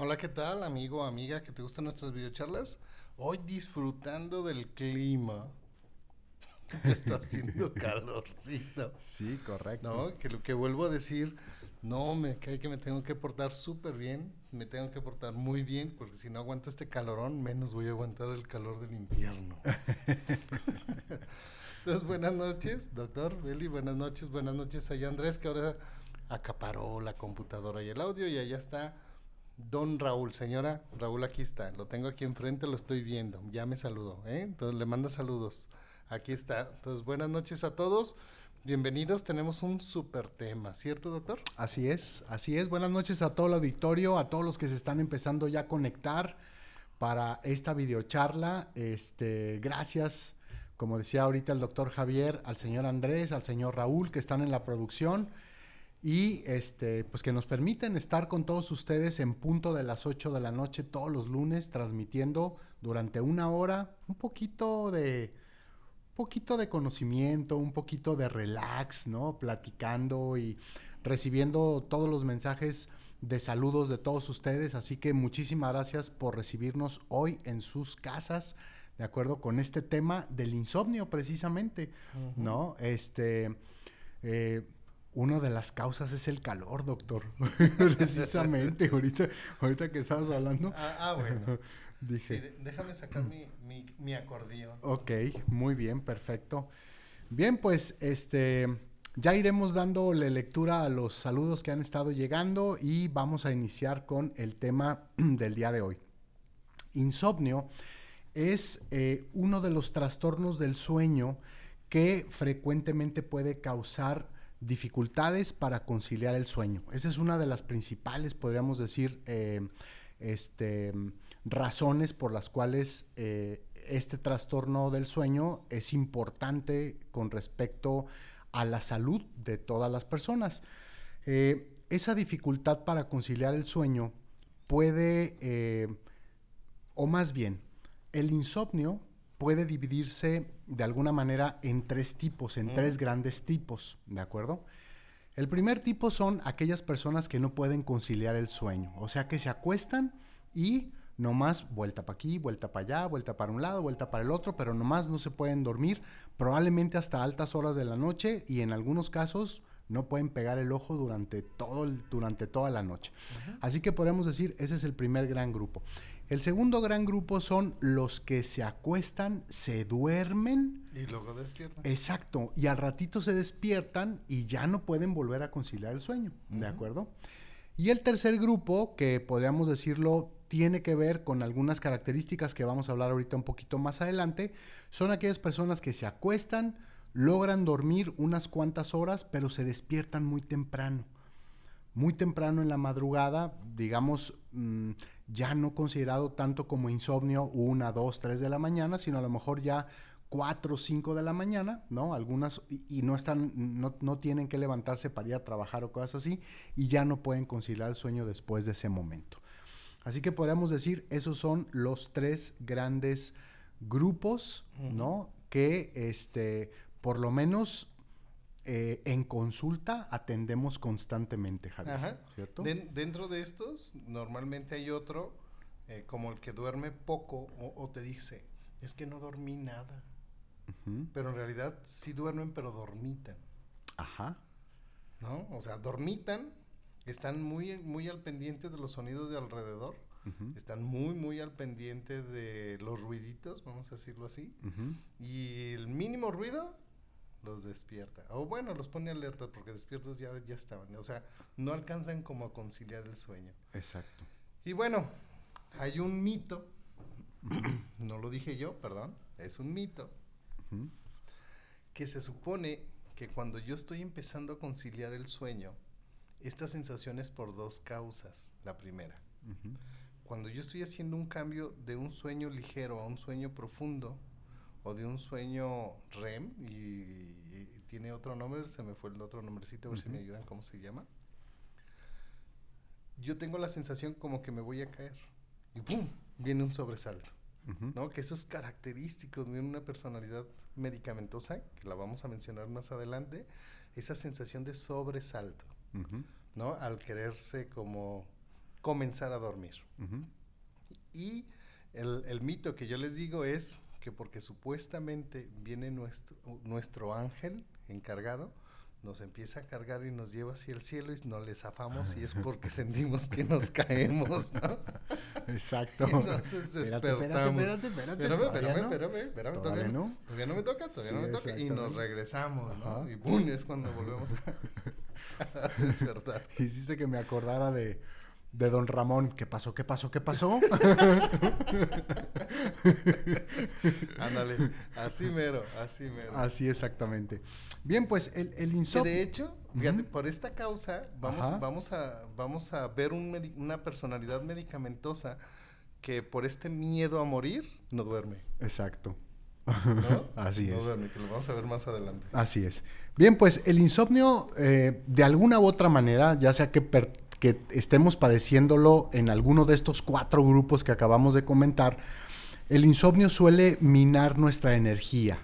Hola, ¿qué tal, amigo o amiga que te gustan nuestras videocharlas? Hoy disfrutando del clima. Está haciendo calorcito. Sí, correcto. No, que lo que vuelvo a decir, no, me cae que me tengo que portar súper bien, me tengo que portar muy bien, porque si no aguanto este calorón, menos voy a aguantar el calor del invierno. Entonces, buenas noches, doctor Beli, buenas noches, buenas noches allá Andrés, que ahora acaparó la computadora y el audio, y allá está Don Raúl, señora, Raúl aquí está, lo tengo aquí enfrente, lo estoy viendo, ya me saludó, ¿eh? Entonces le manda saludos. Aquí está. Entonces, buenas noches a todos. Bienvenidos, tenemos un súper tema, ¿cierto, doctor? Así es, así es. Buenas noches a todo el auditorio, a todos los que se están empezando ya a conectar para esta videocharla. Este, gracias, como decía ahorita el doctor Javier, al señor Andrés, al señor Raúl, que están en la producción y este, pues que nos permiten estar con todos ustedes en punto de las 8 de la noche todos los lunes, transmitiendo durante una hora un poquito de poquito de conocimiento, un poquito de relax, ¿no? Platicando y recibiendo todos los mensajes de saludos de todos ustedes. Así que muchísimas gracias por recibirnos hoy en sus casas, de acuerdo con este tema del insomnio, precisamente, ¿no? Este. Eh, una de las causas es el calor, doctor. Precisamente, ahorita, ahorita que estabas hablando. Ah, ah bueno. Dije. déjame sacar mi, mi, acordeón. Ok, muy bien, perfecto. Bien, pues este. Ya iremos dando lectura a los saludos que han estado llegando y vamos a iniciar con el tema del día de hoy. Insomnio es eh, uno de los trastornos del sueño que frecuentemente puede causar dificultades para conciliar el sueño. Esa es una de las principales, podríamos decir, eh, este, razones por las cuales eh, este trastorno del sueño es importante con respecto a la salud de todas las personas. Eh, esa dificultad para conciliar el sueño puede, o más bien, el insomnio puede dividirse de alguna manera en tres tipos, en tres grandes tipos, ¿de acuerdo? El primer tipo son aquellas personas que no pueden conciliar el sueño, o sea que se acuestan y nomás vuelta para aquí, vuelta para allá, vuelta para un lado, vuelta para el otro, pero nomás no se pueden dormir, probablemente hasta altas horas de la noche y en algunos casos no pueden pegar el ojo durante, todo durante toda la noche. Así que podemos decir, ese es el primer gran grupo. El segundo gran grupo son los que se acuestan, se duermen. Y luego despiertan. Exacto. Y al ratito se despiertan y ya no pueden volver a conciliar el sueño. ¿De acuerdo? Y el tercer grupo, que podríamos decirlo, tiene que ver con algunas características que vamos a hablar ahorita un poquito más adelante, son aquellas personas que se acuestan, logran dormir unas cuantas horas, pero se despiertan muy temprano. Muy temprano en la madrugada, digamos, mm, ya no considerado tanto como insomnio una, dos, tres de la mañana, sino a lo mejor ya cuatro o cinco de la mañana, ¿no? Algunas y, no están, no, no, tienen que levantarse para ir a trabajar o cosas así, y ya no pueden conciliar el sueño después de ese momento. Así que podríamos decir, esos son los tres grandes grupos, ¿no? Que este, por lo menos eh, en consulta atendemos constantemente, Javier. ¿Cierto? dentro de estos, normalmente hay otro, eh, como el que duerme poco o, te dice, es que no dormí nada. Pero en realidad sí duermen, pero dormitan. Ajá. ¿No? O sea, dormitan, están muy, muy al pendiente de los sonidos de alrededor. Están muy, muy al pendiente de los ruiditos, vamos a decirlo así. Y el mínimo ruido los despierta. O bueno, los pone alerta porque despiertos ya, ya estaban. O sea, no alcanzan como a conciliar el sueño. Exacto. Y bueno, hay un mito, no lo dije yo, perdón, es un mito, que se supone que cuando yo estoy empezando a conciliar el sueño, esta sensación es por dos causas. La primera, cuando yo estoy haciendo un cambio de un sueño ligero a un sueño profundo, o de un sueño REM y, tiene otro nombre, se me fue el otro nombrecito, a ver si me ayudan cómo se llama. Yo tengo la sensación como que me voy a caer y ¡pum! viene un sobresalto. ¿no? Que eso es característico de una personalidad medicamentosa, que la vamos a mencionar más adelante, esa sensación de sobresalto, ¿no? Al quererse como comenzar a dormir. Y el, el, mito que yo les digo es que porque supuestamente viene nuestro, nuestro ángel encargado, nos empieza a cargar y nos lleva hacia el cielo y nos le zafamos y es porque sentimos que nos caemos, ¿no? Exacto. entonces despertamos. Espérate, espérate, espérate. Espérame, espérame, espérame, espérame, ¿Todavía, no? todavía no me toca, todavía no me toca. Y nos regresamos, ¿no? Y ¡pum! es cuando volvemos a, a despertar. Hiciste que me acordara de de don Ramón. ¿Qué pasó? ¿Qué pasó? ¿Qué pasó? Ándale, así mero, así mero. Así exactamente. Bien, pues el, el insomnio. De hecho, fíjate, por esta causa vamos, vamos, a, vamos a ver una personalidad medicamentosa que por este miedo a morir no duerme. Exacto. ¿No? Así no es. Duerme, que lo vamos a ver más adelante. Así es. Bien, pues el insomnio, eh, de alguna u otra manera, ya sea que que estemos padeciéndolo en alguno de estos cuatro grupos que acabamos de comentar, el insomnio suele minar nuestra energía.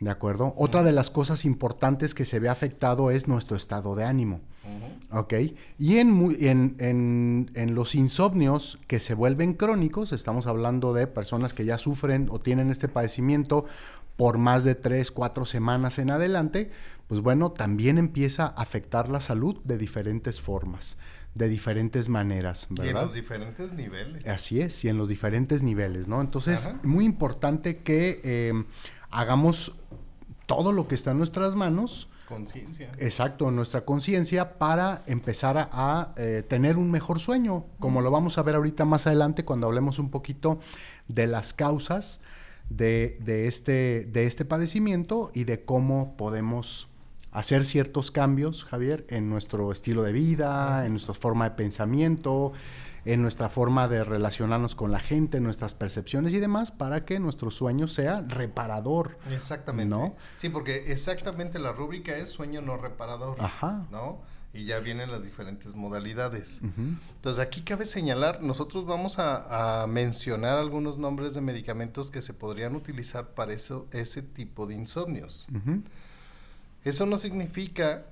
¿De acuerdo? Otra de las cosas importantes que se ve afectado es nuestro estado de ánimo. ¿Ok? Y en, en, en, los insomnios que se vuelven crónicos, estamos hablando de personas que ya sufren o tienen este padecimiento por más de tres, cuatro semanas en adelante, pues bueno, también empieza a afectar la salud de diferentes formas de diferentes maneras, ¿verdad? Y en los diferentes niveles. Así es, y en los diferentes niveles, ¿no? Entonces, es muy importante que em, hagamos todo lo que está en nuestras manos. Conciencia. Exacto, nuestra conciencia para empezar a, eh, tener un mejor sueño, como lo vamos a ver ahorita más adelante cuando hablemos un poquito de las causas de, de, este, de este padecimiento y de cómo podemos hacer ciertos cambios, Javier, en nuestro estilo de vida, en nuestra forma de pensamiento, en nuestra forma de relacionarnos con la gente, en nuestras percepciones y demás, para que nuestro sueño sea reparador. Exactamente. ¿no? Sí, porque exactamente la rúbrica es sueño no reparador. Ajá. ¿No? Y ya vienen las diferentes modalidades. Entonces aquí cabe señalar, nosotros vamos a, mencionar algunos nombres de medicamentos que se podrían utilizar para eso, ese tipo de insomnios. Eso no significa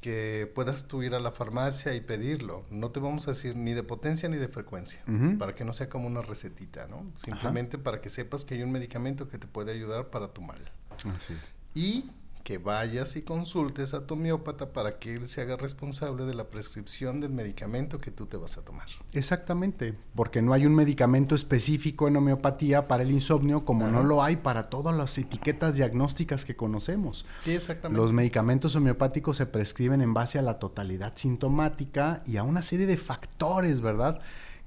que puedas tú ir a la farmacia y pedirlo. No te vamos a decir ni de potencia ni de frecuencia, para que no sea como una recetita, ¿no? Simplemente para que sepas que hay un medicamento que te puede ayudar para tu mal. Así. Y que vayas y consultes a tu homeópata para que él se haga responsable de la prescripción del medicamento que tú te vas a tomar. Exactamente, porque no hay un medicamento específico en homeopatía para el insomnio como no lo hay para todas las etiquetas diagnósticas que conocemos. Sí, exactamente. Los medicamentos homeopáticos se prescriben en base a la totalidad sintomática y a una serie de factores, ¿verdad?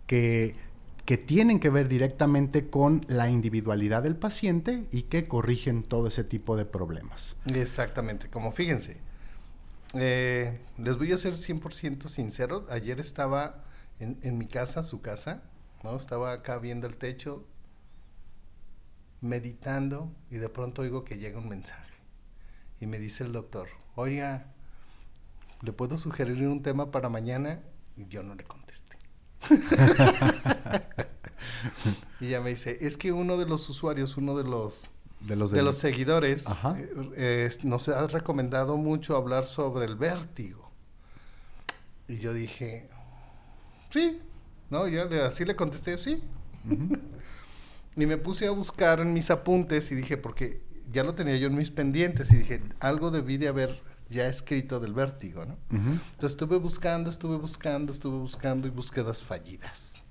Que que tienen que ver directamente con la individualidad del paciente y que corrigen todo ese tipo de problemas. Exactamente, como fíjense, eh, les voy a ser 100% sinceros, ayer estaba en, mi casa, su casa, ¿no? Estaba acá viendo el techo, meditando y de pronto oigo que llega un mensaje y me dice el doctor, oiga, ¿le puedo sugerir un tema para mañana? Y yo no le contesté. y ella me dice, es que uno de los usuarios, uno de los de los, de los seguidores, eh, nos ha recomendado mucho hablar sobre el vértigo. Y yo dije, sí, ¿no? Ya así le contesté, sí. y me puse a buscar en mis apuntes y dije, porque ya lo tenía yo en mis pendientes y dije, algo debí de haber ya escrito del vértigo, ¿no? Entonces estuve buscando, estuve buscando, estuve buscando y búsquedas fallidas.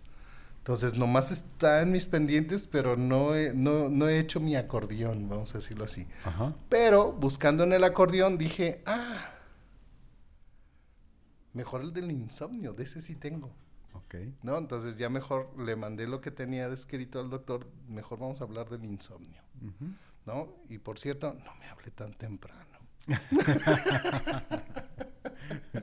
Entonces nomás está en mis pendientes, pero no he, no, no he hecho mi acordeón, vamos a decirlo así. Pero buscando en el acordeón dije, ah, mejor el del insomnio, de ese sí tengo. Ok. ¿No? Entonces ya mejor le mandé lo que tenía escrito al doctor, mejor vamos a hablar del insomnio. ¿No? Y por cierto, no me hable tan temprano.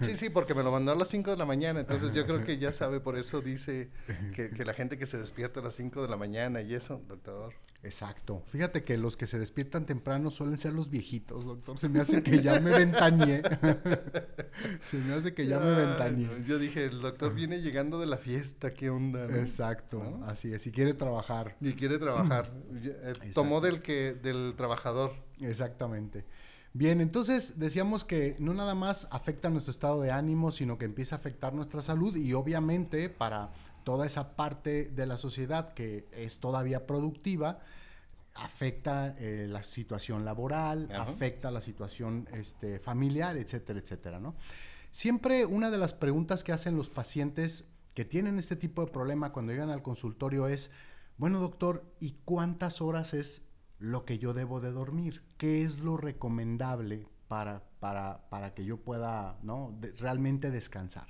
Sí, sí, porque me lo mandó a las 5 de la mañana, entonces yo creo que ya sabe, por eso dice que, que, la gente que se despierta a las 5 de la mañana y eso, doctor. Exacto. Fíjate que los que se despiertan temprano suelen ser los viejitos, doctor. Se me hace que ya me ventañé. se me hace que ya me ventañé. Yo dije, el doctor viene llegando de la fiesta, ¿qué onda? Exacto, así es, y quiere trabajar. Y quiere trabajar. Eh, tomó del que del trabajador. Exactamente. Bien, entonces decíamos que no nada más afecta nuestro estado de ánimo, sino que empieza a afectar nuestra salud y obviamente para toda esa parte de la sociedad que es todavía productiva, afecta eh, la situación laboral, afecta la situación este, familiar, etcétera, etcétera, ¿no? Siempre una de las preguntas que hacen los pacientes que tienen este tipo de problema cuando llegan al consultorio es, bueno doctor, ¿y cuántas horas es lo que yo debo de dormir? ¿Qué es lo recomendable para, para, para que yo pueda ¿no? realmente descansar?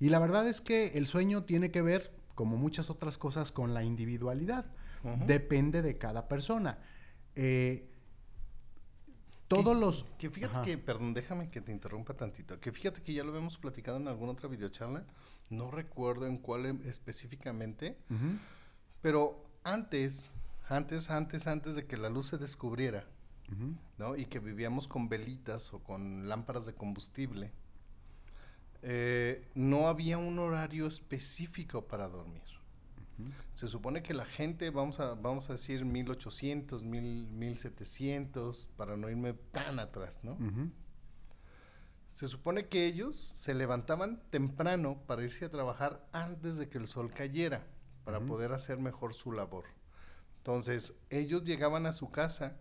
Y la verdad es que el sueño tiene que ver, como muchas otras cosas, con la individualidad. Depende de cada persona. Eh, todos los... Que fíjate que, perdón, déjame que te interrumpa tantito. Que fíjate que ya lo habíamos platicado en alguna otra videocharla. No recuerdo en cuál em, específicamente. Pero antes, antes, antes, antes de que la luz se descubriera, ¿no? Y que vivíamos con velitas o con lámparas de combustible, eh, no había un horario específico para dormir. Se supone que la gente, vamos a, vamos a decir 1800, 1700, para no irme tan atrás, ¿no? Se supone que ellos se levantaban temprano para irse a trabajar antes de que el sol cayera, para poder hacer mejor su labor. Entonces, ellos llegaban a su casa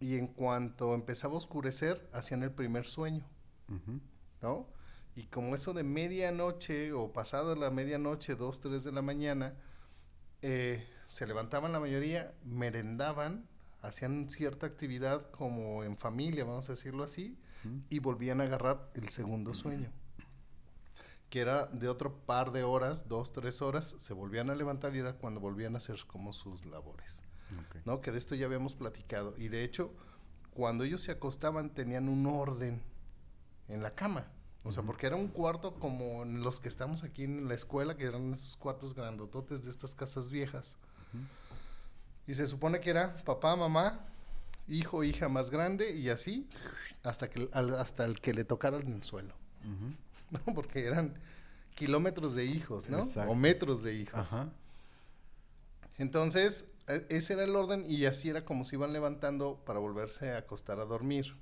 y en cuanto empezaba a oscurecer, hacían el primer sueño, ¿no? Y como eso de medianoche o pasada la medianoche, dos, tres de la mañana, eh, se levantaban la mayoría, merendaban, hacían cierta actividad como en familia, vamos a decirlo así, y volvían a agarrar el segundo sueño, que era de otro par de horas, dos, tres horas, se volvían a levantar y era cuando volvían a hacer como sus labores. ¿No? Que de esto ya habíamos platicado. Y de hecho, cuando ellos se acostaban tenían un orden en la cama. O sea, porque era un cuarto como los que estamos aquí en la escuela, que eran esos cuartos grandototes de estas casas viejas. Y se supone que era papá, mamá, hijo, hija más grande y así hasta que hasta el que le tocara en el suelo. ¿No? Porque eran kilómetros de hijos, ¿no? O metros de hijos. Entonces, e, ese era el orden y así era como se iban levantando para volverse a acostar a dormir.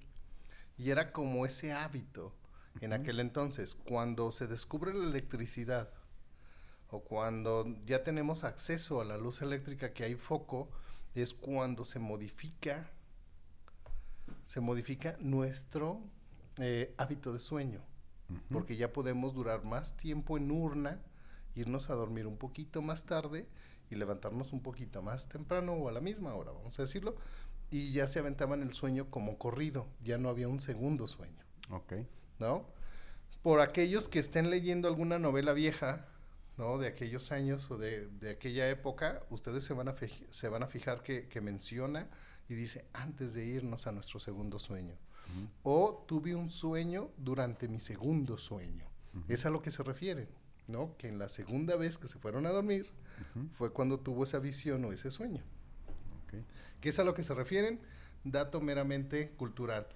Y era como ese hábito en aquel entonces. Cuando se descubre la electricidad o cuando ya tenemos acceso a la luz eléctrica que hay foco, es cuando se modifica, se modifica nuestro eh, hábito de sueño. Porque ya podemos durar más tiempo en urna, irnos a dormir un poquito más tarde y levantarnos un poquito más temprano o a la misma hora, vamos a decirlo. Y ya se aventaban el sueño como corrido, ya no había un segundo sueño. Ok. ¿no? Por aquellos que estén leyendo alguna novela vieja, ¿no? De aquellos años o de, aquella época, ustedes se van a, se van a fijar que, menciona y dice antes de irnos a nuestro segundo sueño. O tuve un sueño durante mi segundo sueño. Es a lo que se refiere, ¿no? Que en la segunda vez que se fueron a dormir fue cuando tuvo esa visión o ese sueño. Okay. ¿Qué es a lo que se refieren? Dato meramente cultural.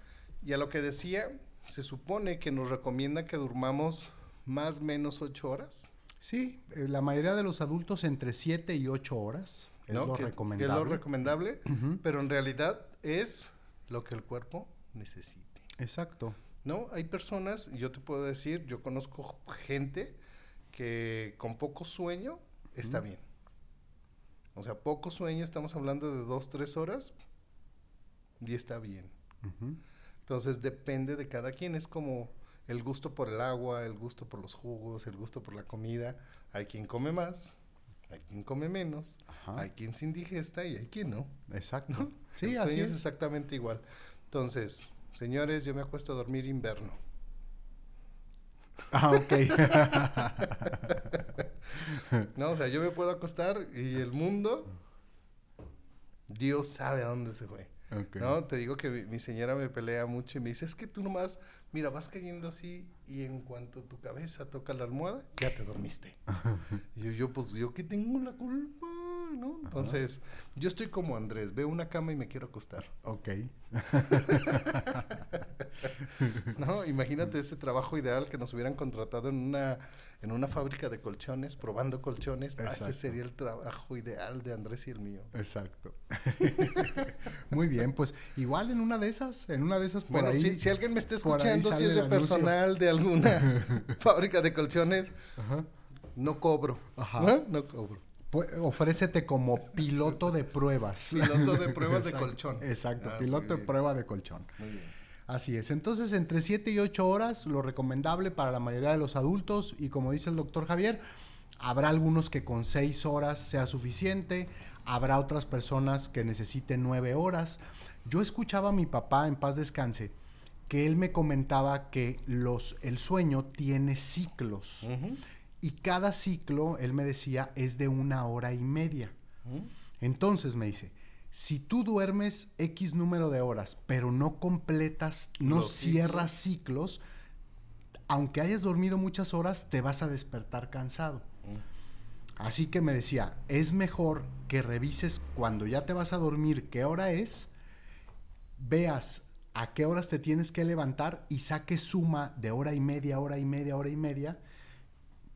Y a lo que decía, se supone que nos recomienda que durmamos más o menos ocho horas. Sí, eh, la mayoría de los adultos entre siete y ocho horas es lo recomendable. es lo recomendable, pero en realidad es lo que el cuerpo necesite. Exacto. ¿No? Hay personas, yo te puedo decir, yo conozco gente que con poco sueño está bien. O sea, poco sueño, estamos hablando de dos, tres horas, y está bien. Entonces depende de cada quien, es como el gusto por el agua, el gusto por los jugos, el gusto por la comida. Hay quien come más, hay quien come menos, hay quien se indigesta y hay quien no. Exacto. Sí, así es. exactamente igual. Entonces, señores, yo me acuesto a dormir invierno. Ah, ok. no, o sea, yo me puedo acostar y el mundo, Dios sabe a dónde se fue. ¿No? Te digo que mi, señora me pelea mucho y me dice, es que tú nomás, mira, vas cayendo así y en cuanto tu cabeza toca la almohada, ya te dormiste. y yo, yo, pues, ¿yo qué tengo la culpa? ¿No? Entonces, yo estoy como Andrés, veo una cama y me quiero acostar. Ok. no, imagínate ese trabajo ideal que nos hubieran contratado en una en una fábrica de colchones, probando colchones. Ah, ese sería el trabajo ideal de Andrés y el mío. Exacto. Muy bien, pues igual en una de esas, en una de esas por bueno, si, alguien me está escuchando, si es de personal de alguna fábrica de colchones, no cobro. Ajá. No cobro. Pues, ofrécete como piloto de pruebas. Piloto de pruebas de colchón. Exacto, ah, piloto de prueba de colchón. Muy bien. Así es. Entonces, entre 7 y 8 horas, lo recomendable para la mayoría de los adultos, y como dice el doctor Javier, habrá algunos que con 6 horas sea suficiente, habrá otras personas que necesiten 9 horas. Yo escuchaba a mi papá, en paz descanse, que él me comentaba que los, el sueño tiene ciclos. Y cada ciclo, él me decía, es de una hora y media. Entonces me dice, si tú duermes X número de horas, pero no completas, no cierras ciclos. aunque hayas dormido muchas horas, te vas a despertar cansado. Así que me decía, es mejor que revises cuando ya te vas a dormir qué hora es, veas a qué horas te tienes que levantar y saques suma de hora y media, hora y media, hora y media,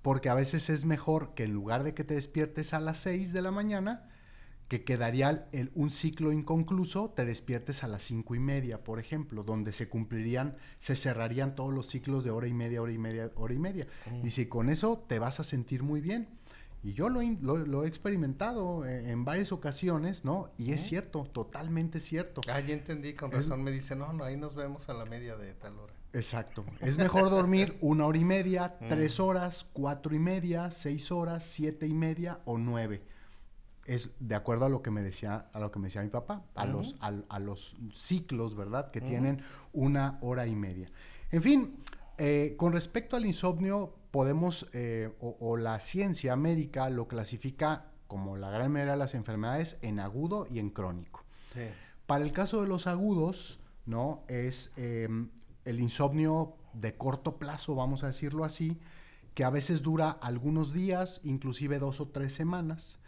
porque a veces es mejor que en lugar de que te despiertes a las 6 de la mañana, que quedaría el, un ciclo inconcluso, te despiertes a las cinco y media, por ejemplo, donde se cumplirían, se cerrarían todos los ciclos de hora y media, hora y media, hora y media. Mm. Y si con eso te vas a sentir muy bien. Y yo lo, lo, he experimentado eh, en, varias ocasiones, ¿no? Y es cierto, totalmente cierto. Ah, ya entendí, con razón me dice, no, no, ahí nos vemos a la media de tal hora. Exacto. Es mejor dormir una hora y media, mm. tres horas, cuatro y media, seis horas, siete y media o nueve es de acuerdo a lo que me decía, a lo que me decía mi papá, a, los, a, los ciclos, ¿verdad? Que tienen una hora y media. En fin, eh, con respecto al insomnio, podemos, eh, o, la ciencia médica lo clasifica como la gran mayoría de las enfermedades en agudo y en crónico. Para el caso de los agudos, ¿no? Es em, el insomnio de corto plazo, vamos a decirlo así, que a veces dura algunos días, inclusive dos o tres semanas.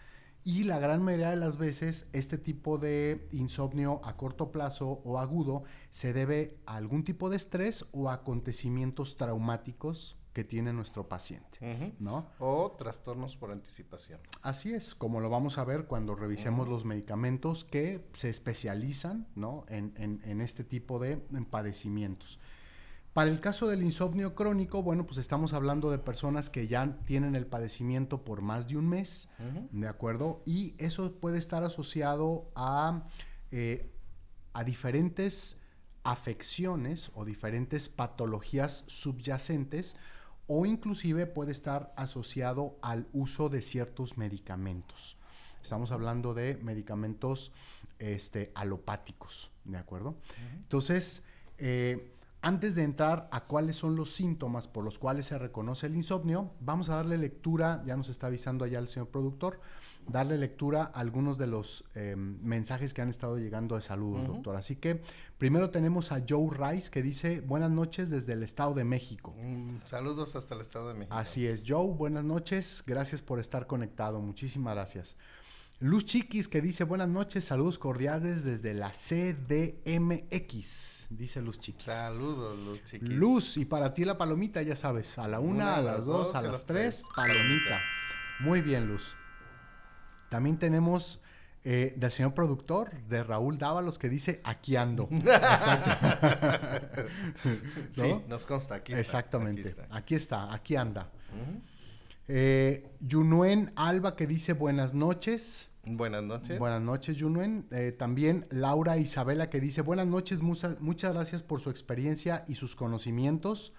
Y la gran mayoría de las veces este tipo de insomnio a corto plazo o agudo se debe a algún tipo de estrés o acontecimientos traumáticos que tiene nuestro paciente, ¿no? O trastornos por anticipación. Así es, como lo vamos a ver cuando revisemos los medicamentos que se especializan, ¿no? En, en este tipo de padecimientos. Para el caso del insomnio crónico, bueno, pues estamos hablando de personas que ya tienen el padecimiento por más de un mes, ¿de acuerdo? Y eso puede estar asociado a, eh, a diferentes afecciones o diferentes patologías subyacentes o inclusive puede estar asociado al uso de ciertos medicamentos. Estamos hablando de medicamentos este, alopáticos, ¿de acuerdo? Entonces, eh, antes de entrar a cuáles son los síntomas por los cuales se reconoce el insomnio, vamos a darle lectura, ya nos está avisando allá el señor productor, darle lectura a algunos de los em, mensajes que han estado llegando de salud, doctor. Así que primero tenemos a Joe Rice que dice buenas noches desde el Estado de México. Mm, saludos hasta el Estado de México. Así es, Joe, buenas noches, gracias por estar conectado, muchísimas gracias. Luz Chiquis que dice buenas noches, saludos cordiales desde la CDMX, dice Luz Chiquis. Saludos, Luz Chiquis. Luz, y para ti la palomita, ya sabes, a la una, a las dos, a las tres, palomita. Muy bien, Luz. También tenemos eh, del señor productor, de Raúl Dávalos, que dice aquí ando. Sí, nos consta, aquí está. Exactamente, aquí está, aquí, anda. Eh, Yunuen Alba que dice buenas noches. Buenas noches. Buenas noches, Yunuen. Eh, también Laura Isabela que dice, buenas noches, muchas gracias por su experiencia y sus conocimientos.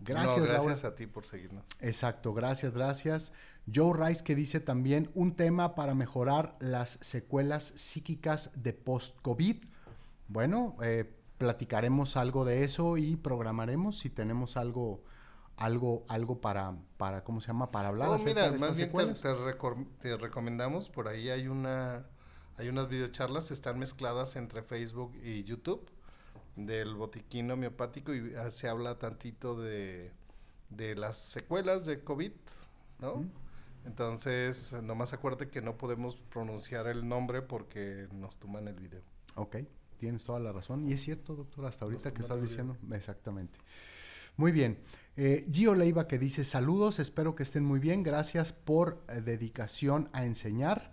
Gracias, gracias a ti por seguirnos. Exacto, gracias, gracias. Joe Rice que dice también un tema para mejorar las secuelas psíquicas de post-COVID. Bueno, eh, platicaremos algo de eso y programaremos si tenemos algo algo, algo para, para, ¿cómo se llama? Para hablar oh, mira, más bien te, recomendamos, por ahí hay una, hay unas videocharlas, están mezcladas entre Facebook y YouTube del botiquín homeopático y se habla tantito de, de las secuelas de COVID, ¿no? Entonces, nomás acuérdate que no podemos pronunciar el nombre porque nos toman el video. Ok, tienes toda la razón. Y es cierto, doctor, hasta ahorita que estás diciendo. Exactamente. Muy bien. Eh, Gio Leiva que dice saludos, espero que estén muy bien. Gracias por eh, dedicación a enseñar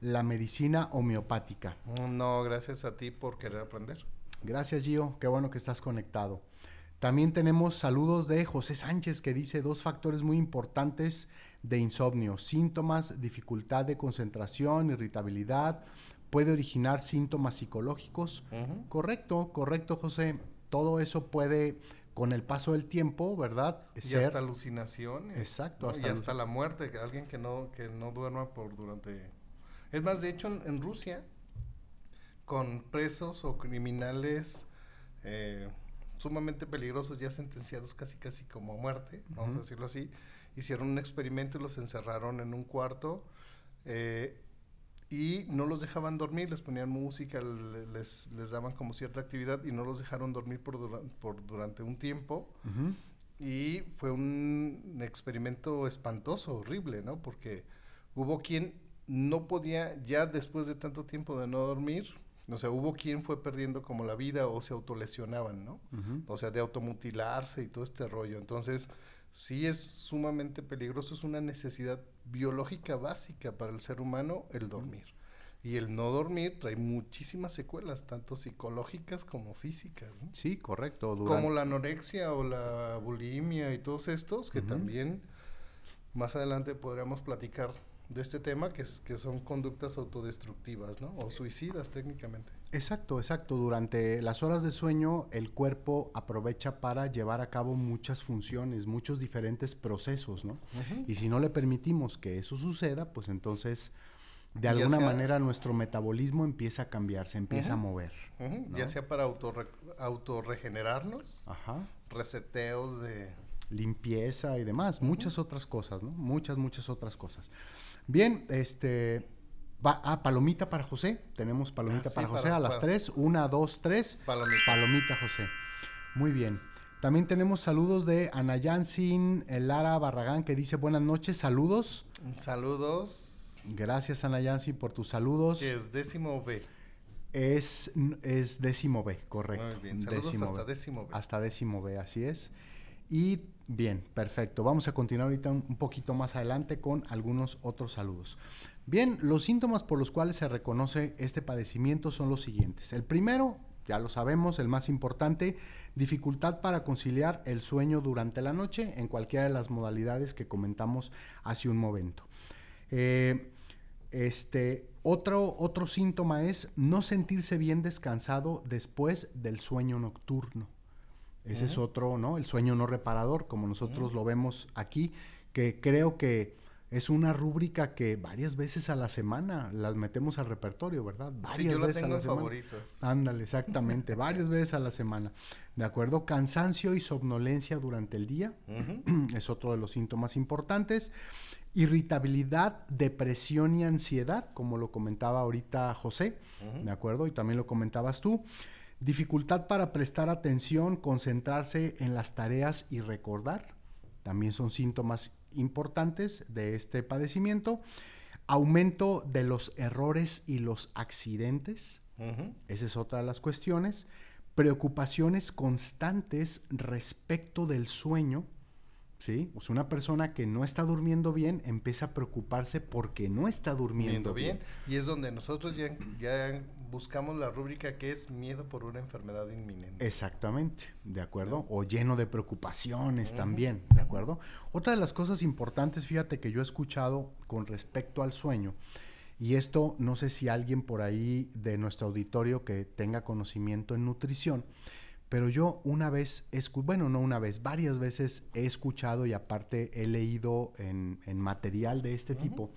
la medicina homeopática. No, gracias a ti por querer aprender. Gracias Gio, qué bueno que estás conectado. También tenemos saludos de José Sánchez que dice dos factores muy importantes de insomnio, síntomas, dificultad de concentración, irritabilidad, puede originar síntomas psicológicos. Correcto, correcto José. Todo eso puede, con el paso del tiempo, ¿verdad? Y hasta alucinación. Exacto. y hasta la muerte, alguien que no, que no duerma por durante... Es más, de hecho, en, Rusia, con presos o criminales eh, sumamente peligrosos, ya sentenciados casi casi como a muerte, vamos a decirlo así, hicieron un experimento y los encerraron en un cuarto eh, y no los dejaban dormir, les ponían música, les, les daban como cierta actividad y no los dejaron dormir por, por durante un tiempo. Y fue un experimento espantoso, horrible, ¿no? Porque hubo quien no podía, ya después de tanto tiempo de no dormir, o sea, hubo quien fue perdiendo como la vida o se autolesionaban, ¿no? O sea, de automutilarse y todo este rollo. Entonces, sí es sumamente peligroso, es una necesidad biológica básica para el ser humano el dormir. Y el no dormir trae muchísimas secuelas, tanto psicológicas como físicas. Sí, correcto. Como la anorexia o la bulimia y todos estos, que también más adelante podríamos platicar de este tema, que, es, que son conductas autodestructivas, ¿no? O suicidas técnicamente. Exacto, exacto. Durante las horas de sueño el cuerpo aprovecha para llevar a cabo muchas funciones, muchos diferentes procesos, ¿no? Y si no le permitimos que eso suceda, pues entonces de alguna manera nuestro metabolismo empieza a cambiar, se empieza a mover. Ya sea para autorregenerarnos, reseteos de... Limpieza y demás, muchas otras cosas, ¿no? Muchas, muchas otras cosas. Bien, este... Va, ah, palomita para José. Tenemos palomita ah, para José a las tres. Una, dos, tres. Palomita. Palomita José. Muy bien. También tenemos saludos de Anayansin Lara Barragán que dice buenas noches, saludos. Saludos. Gracias Anayansin por tus saludos. es décimo B. Es, es décimo B, correcto. Muy bien, saludos hasta décimo B. Hasta décimo B, así es. Y bien, perfecto. Vamos a continuar ahorita un, poquito más adelante con algunos otros saludos. Bien, los síntomas por los cuales se reconoce este padecimiento son los siguientes. El primero, ya lo sabemos, el más importante, dificultad para conciliar el sueño durante la noche en cualquiera de las modalidades que comentamos hace un momento. Eh, este, otro, otro síntoma es no sentirse bien descansado después del sueño nocturno. Ese es otro, ¿no? El sueño no reparador, como nosotros lo vemos aquí, que creo que es una rúbrica que varias veces a la semana las metemos al repertorio, ¿verdad? Varias veces a la semana. Favoritos. Ándale, exactamente, varias veces a la semana. ¿De acuerdo? Cansancio y somnolencia durante el día es otro de los síntomas importantes. Irritabilidad, depresión y ansiedad, como lo comentaba ahorita José, ¿de acuerdo? Y también lo comentabas tú. Dificultad para prestar atención, concentrarse en las tareas y recordar. También son síntomas importantes de este padecimiento. Aumento de los errores y los accidentes. Esa es otra de las cuestiones. Preocupaciones constantes respecto del sueño. ¿Sí? O sea, una persona que no está durmiendo bien empieza a preocuparse porque no está durmiendo bien. Y es donde nosotros ya, ya buscamos la rúbrica que es miedo por una enfermedad inminente. Exactamente, ¿de acuerdo? O lleno de preocupaciones también, ¿de acuerdo? Otra de las cosas importantes, fíjate que yo he escuchado con respecto al sueño, y esto no sé si alguien por ahí de nuestro auditorio que tenga conocimiento en nutrición, pero yo una vez, bueno, no una vez, varias veces he escuchado y aparte he leído en, material de este tipo,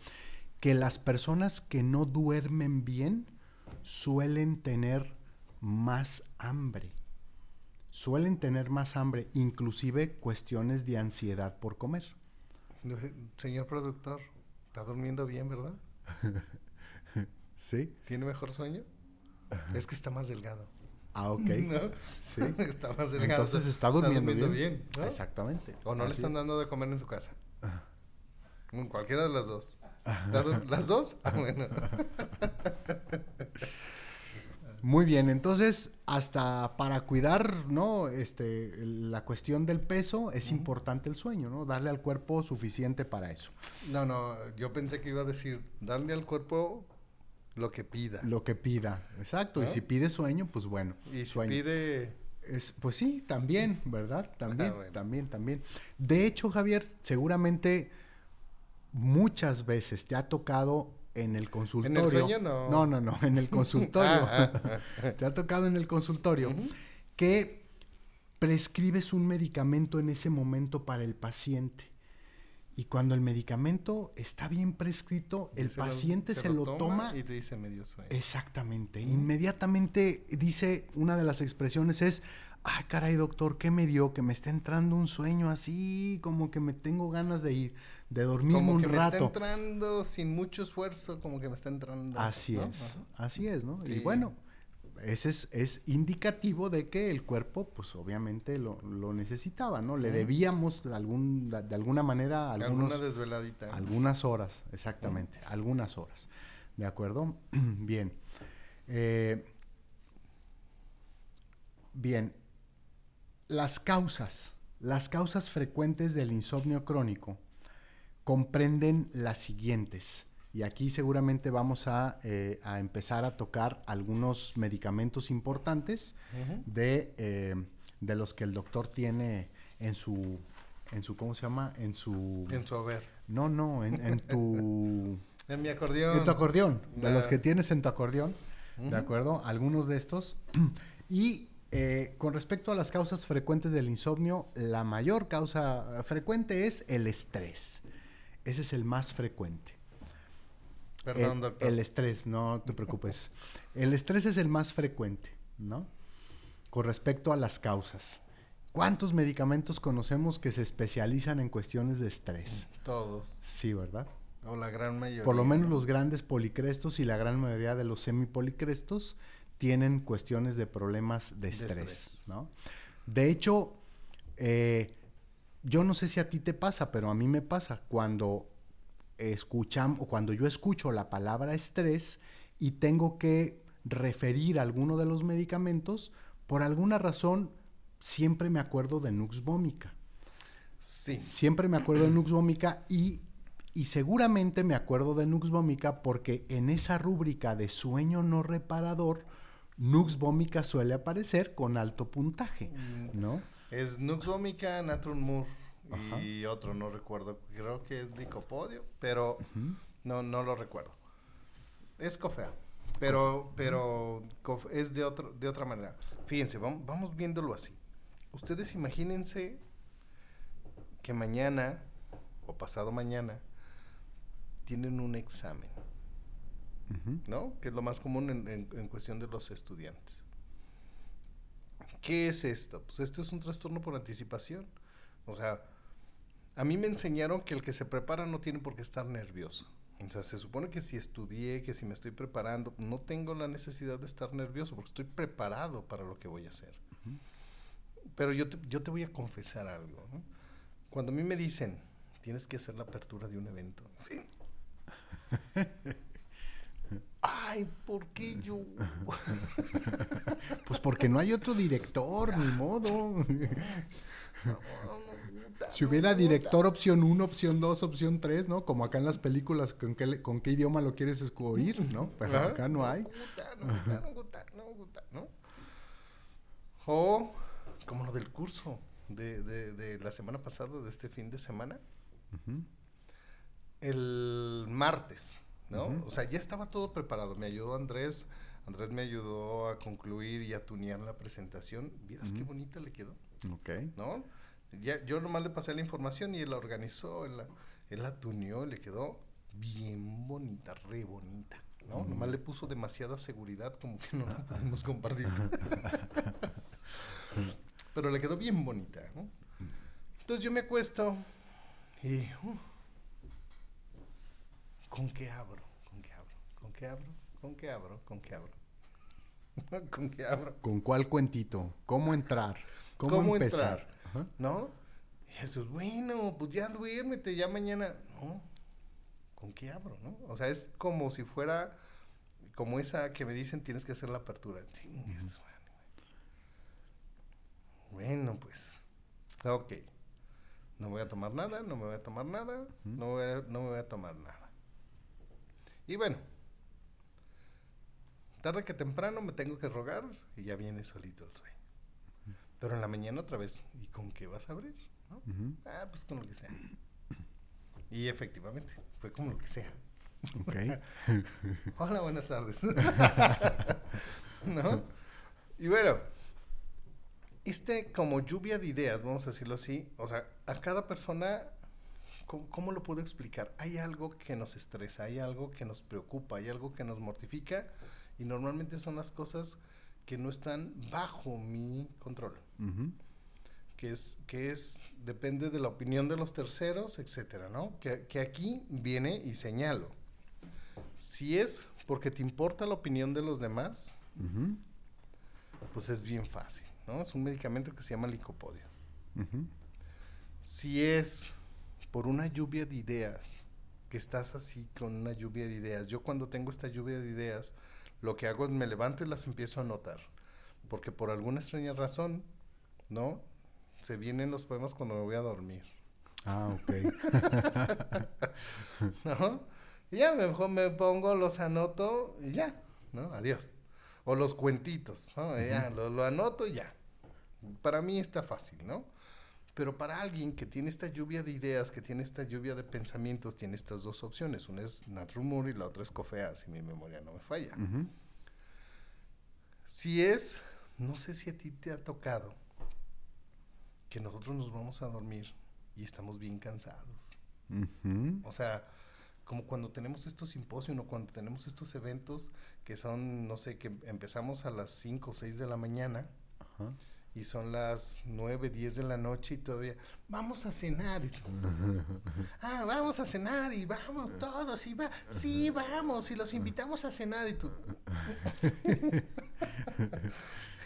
que las personas que no duermen bien, suelen tener más hambre. Suelen tener más hambre, inclusive cuestiones de ansiedad por comer. Señor productor, está durmiendo bien, ¿verdad? sí. ¿Tiene mejor sueño? Es que está más delgado. Ah, ok. Sí. está más delgado. Entonces está durmiendo, bien. Exactamente. O no le están dando de comer en su casa. Mm, Cualquiera de las dos. ¿Dado- ¿Las dos? Ah, bueno. Muy bien, entonces hasta para cuidar, ¿no? Este, la cuestión del peso es importante el sueño, ¿no? Darle al cuerpo suficiente para eso. No, no, yo pensé que iba a decir, darle al cuerpo lo que pida. Lo que pida, exacto. Y si pide sueño, pues bueno. y si sueño. pide... Es, pues sí, también, ¿verdad? También, Ah, bueno. también, también. De hecho, Javier, seguramente muchas veces te ha tocado en el consultorio. sueño no. No, no, no, en el consultorio. Ah, ah, ah. te ha tocado en el consultorio que prescribes un medicamento en ese momento para el paciente. Y cuando el medicamento está bien prescrito, el lo- paciente se, lo, toma y te dice medio sueño. Exactamente. Inmediatamente dice, una de las expresiones es, ay caray doctor, ¿qué me dio? Que me está entrando un sueño así, como que me tengo ganas de ir, de dormirme como un que me está rato. entrando sin mucho esfuerzo, como que me está entrando. Así ¿no? es, Ajá. así es, ¿no? Y bueno, ese es, es indicativo de que el cuerpo, pues obviamente lo, lo necesitaba, ¿no? Le debíamos de, algún, de alguna manera algunos, Alguna desveladita. Algunas horas, exactamente, algunas horas. ¿De acuerdo? bien. Eh, bien. Las causas, las causas frecuentes del insomnio crónico comprenden las siguientes. Y aquí seguramente vamos a, eh, a empezar a tocar algunos medicamentos importantes de, eh, de los que el doctor tiene en su, en su, ¿cómo se llama? En su... En su haber. No, no, en, en tu... En mi acordeón. En tu acordeón, de los que tienes en tu acordeón. ¿de acuerdo? Algunos de estos. Y eh, con respecto a las causas frecuentes del insomnio, la mayor causa frecuente es el estrés. Ese es el más frecuente. Perdón, el, doctor. el estrés, no te preocupes. el estrés es el más frecuente, ¿no? Con respecto a las causas. ¿Cuántos medicamentos conocemos que se especializan en cuestiones de estrés? Todos. Sí, ¿verdad? O la gran mayoría. Por lo menos los grandes policrestos y la gran mayoría de los semipolicrestos tienen cuestiones de problemas de De estrés, estrés. ¿no? De hecho, eh, yo no sé si a ti te pasa, pero a mí me pasa cuando escuchamos o cuando yo escucho la palabra estrés y tengo que referir alguno de los medicamentos, por alguna razón siempre me acuerdo de Nux vomica. Sí. Siempre me acuerdo de Nux Vomica y, y seguramente me acuerdo de Nux Vomica porque en esa rúbrica de sueño no reparador, Nux Vomica suele aparecer con alto puntaje, Mm, ¿no? Es Nux Vomica, Natron Moore Ajá. y otro, no recuerdo. Creo que es Licopodio, pero no, no lo recuerdo. Es Cofea, pero, pero es de, otro, de otra manera. Fíjense, vamos, vamos viéndolo así. Ustedes imagínense que mañana o pasado mañana tienen un examen. ¿no? Que es lo más común en, en- en cuestión de los estudiantes. ¿Qué es esto? Pues esto es un trastorno por anticipación. O sea, a mí me enseñaron que el que se prepara no tiene por qué estar nervioso. O sea, se supone que si estudié, que si me estoy preparando, no tengo la necesidad de estar nervioso porque estoy preparado para lo que voy a hacer. Pero yo te, yo te voy a confesar algo. ¿no? Cuando a mí me dicen, tienes que hacer la apertura de un evento. sí. Ay, ¿por qué yo? Pues porque no hay otro director, ni modo. No, no, Si hubiera director opción 1, opción 2, opción 3, ¿no? Como acá en las películas, ¿con qué, con qué idioma lo quieres oír, no? Pero Ajá. acá no hay. no gusta, no gusta, no gusta, ¿no? O como lo del curso de, de, de la semana pasada, de este fin de semana. El martes, ¿no? O sea, ya estaba todo preparado. Me ayudó Andrés. Andrés me ayudó a concluir y a tunear la presentación. ¿Vieras qué Ujú. bonita le quedó? Ok. ¿no? Ya, yo nomás le pasé la información y él la organizó, él la, él la tuneó, le quedó bien bonita, re bonita, ¿no? Nomás le puso demasiada seguridad, como que no la podemos compartir. Pero le quedó bien bonita, ¿no? Entonces yo me acuesto y... uh, ¿Con qué abro? ¿Con qué abro? ¿Con qué abro? ¿Con qué abro? ¿Con qué abro? ¿Con qué abro? ¿Con cuál cuentito? ¿Cómo entrar? ¿Cómo, empezar? Ajá. ¿No? Y Jesús, bueno, pues ya duérmete, ya mañana. No, ¿con qué abro, no? O sea, es como si fuera, como esa que me dicen tienes que hacer la apertura. Chingues, Bueno, pues, ok. No voy a tomar nada, no me voy a tomar nada, no, voy a- no me voy a tomar nada. Y bueno, tarde que temprano me tengo que rogar y ya viene solito el sueño. Pero en la mañana otra vez, ¿y con qué vas a abrir? ¿no? Ah, pues con lo que sea. Y efectivamente, fue como lo que sea. Ok. Hola, buenas tardes. ¿No? Y bueno, este como lluvia de ideas, vamos a decirlo así, o sea, a cada persona, ¿cómo, cómo lo puedo explicar? Hay algo que nos estresa, hay algo que nos preocupa, hay algo que nos mortifica y normalmente son las cosas que no están bajo mi control, que es, que es, depende de la opinión de los terceros, etcétera, ¿no? Que, que aquí viene y señalo. Si es porque te importa la opinión de los demás, pues es bien fácil, ¿no? Es un medicamento que se llama licopodio. Si es por una lluvia de ideas, que estás así con una lluvia de ideas, yo cuando tengo esta lluvia de ideas, lo que hago es me levanto y las empiezo a anotar, porque por alguna extraña razón, ¿no? Se vienen los poemas cuando me voy a dormir, Ah, ok. ¿no? Y ya mejor me pongo, los anoto y ya, ¿no? Adiós. O los cuentitos, ¿no? Ya, lo, lo anoto y ya. Para mí está fácil, ¿no? Pero para alguien que tiene esta lluvia de ideas, que tiene esta lluvia de pensamientos, tiene estas dos opciones. Una es Natrumur y la otra es Cofea, si mi memoria no me falla. Ujú. Si es, no sé si a ti te ha tocado que nosotros nos vamos a dormir y estamos bien cansados. Ujú. O sea, como cuando tenemos estos simposios o cuando tenemos estos eventos que son, no sé, que empezamos a las 5 o 6 de la mañana Ajá. Y son las 9, 10 de la noche y todavía, vamos a cenar. Y tú, ah, vamos a cenar y vamos todos y va, sí, vamos y los invitamos a cenar y tú.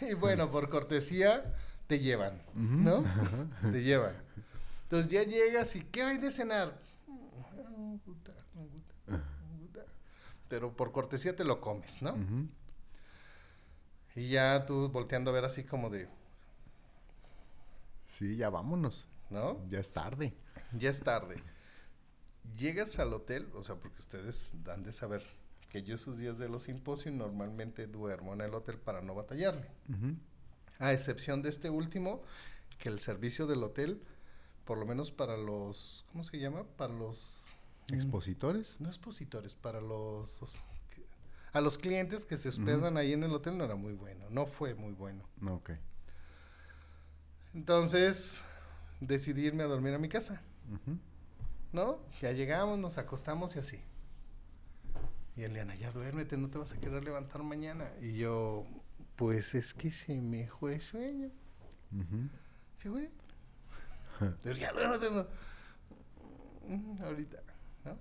y bueno, por cortesía te llevan, ¿no? Te llevan. Entonces ya llegas y ¿qué hay de cenar? Pero por cortesía te lo comes, ¿no? Y ya tú volteando a ver así como de, Sí, ya vámonos. ¿no? Ya es tarde. Ya es tarde. Llegas al hotel, o sea, porque ustedes dan de saber que yo esos días de los simposios normalmente duermo en el hotel para no batallarle. A excepción de este último, que el servicio del hotel, por lo menos para los, ¿cómo se llama? Para los... mm, ¿Expositores? No expositores, para los... A los clientes que se hospedan ahí en el hotel no era muy bueno, no fue muy bueno. Ok. Entonces, decidí irme a dormir a mi casa. ¿no? Ya llegamos, nos acostamos y así. Y Eliana, ya duérmete, no te vas a querer levantar mañana. Y yo, pues es que se me fue el sueño. Ujú. ¿Sí, güey? Ya duérmete. no. Mm, Ahorita, ¿no?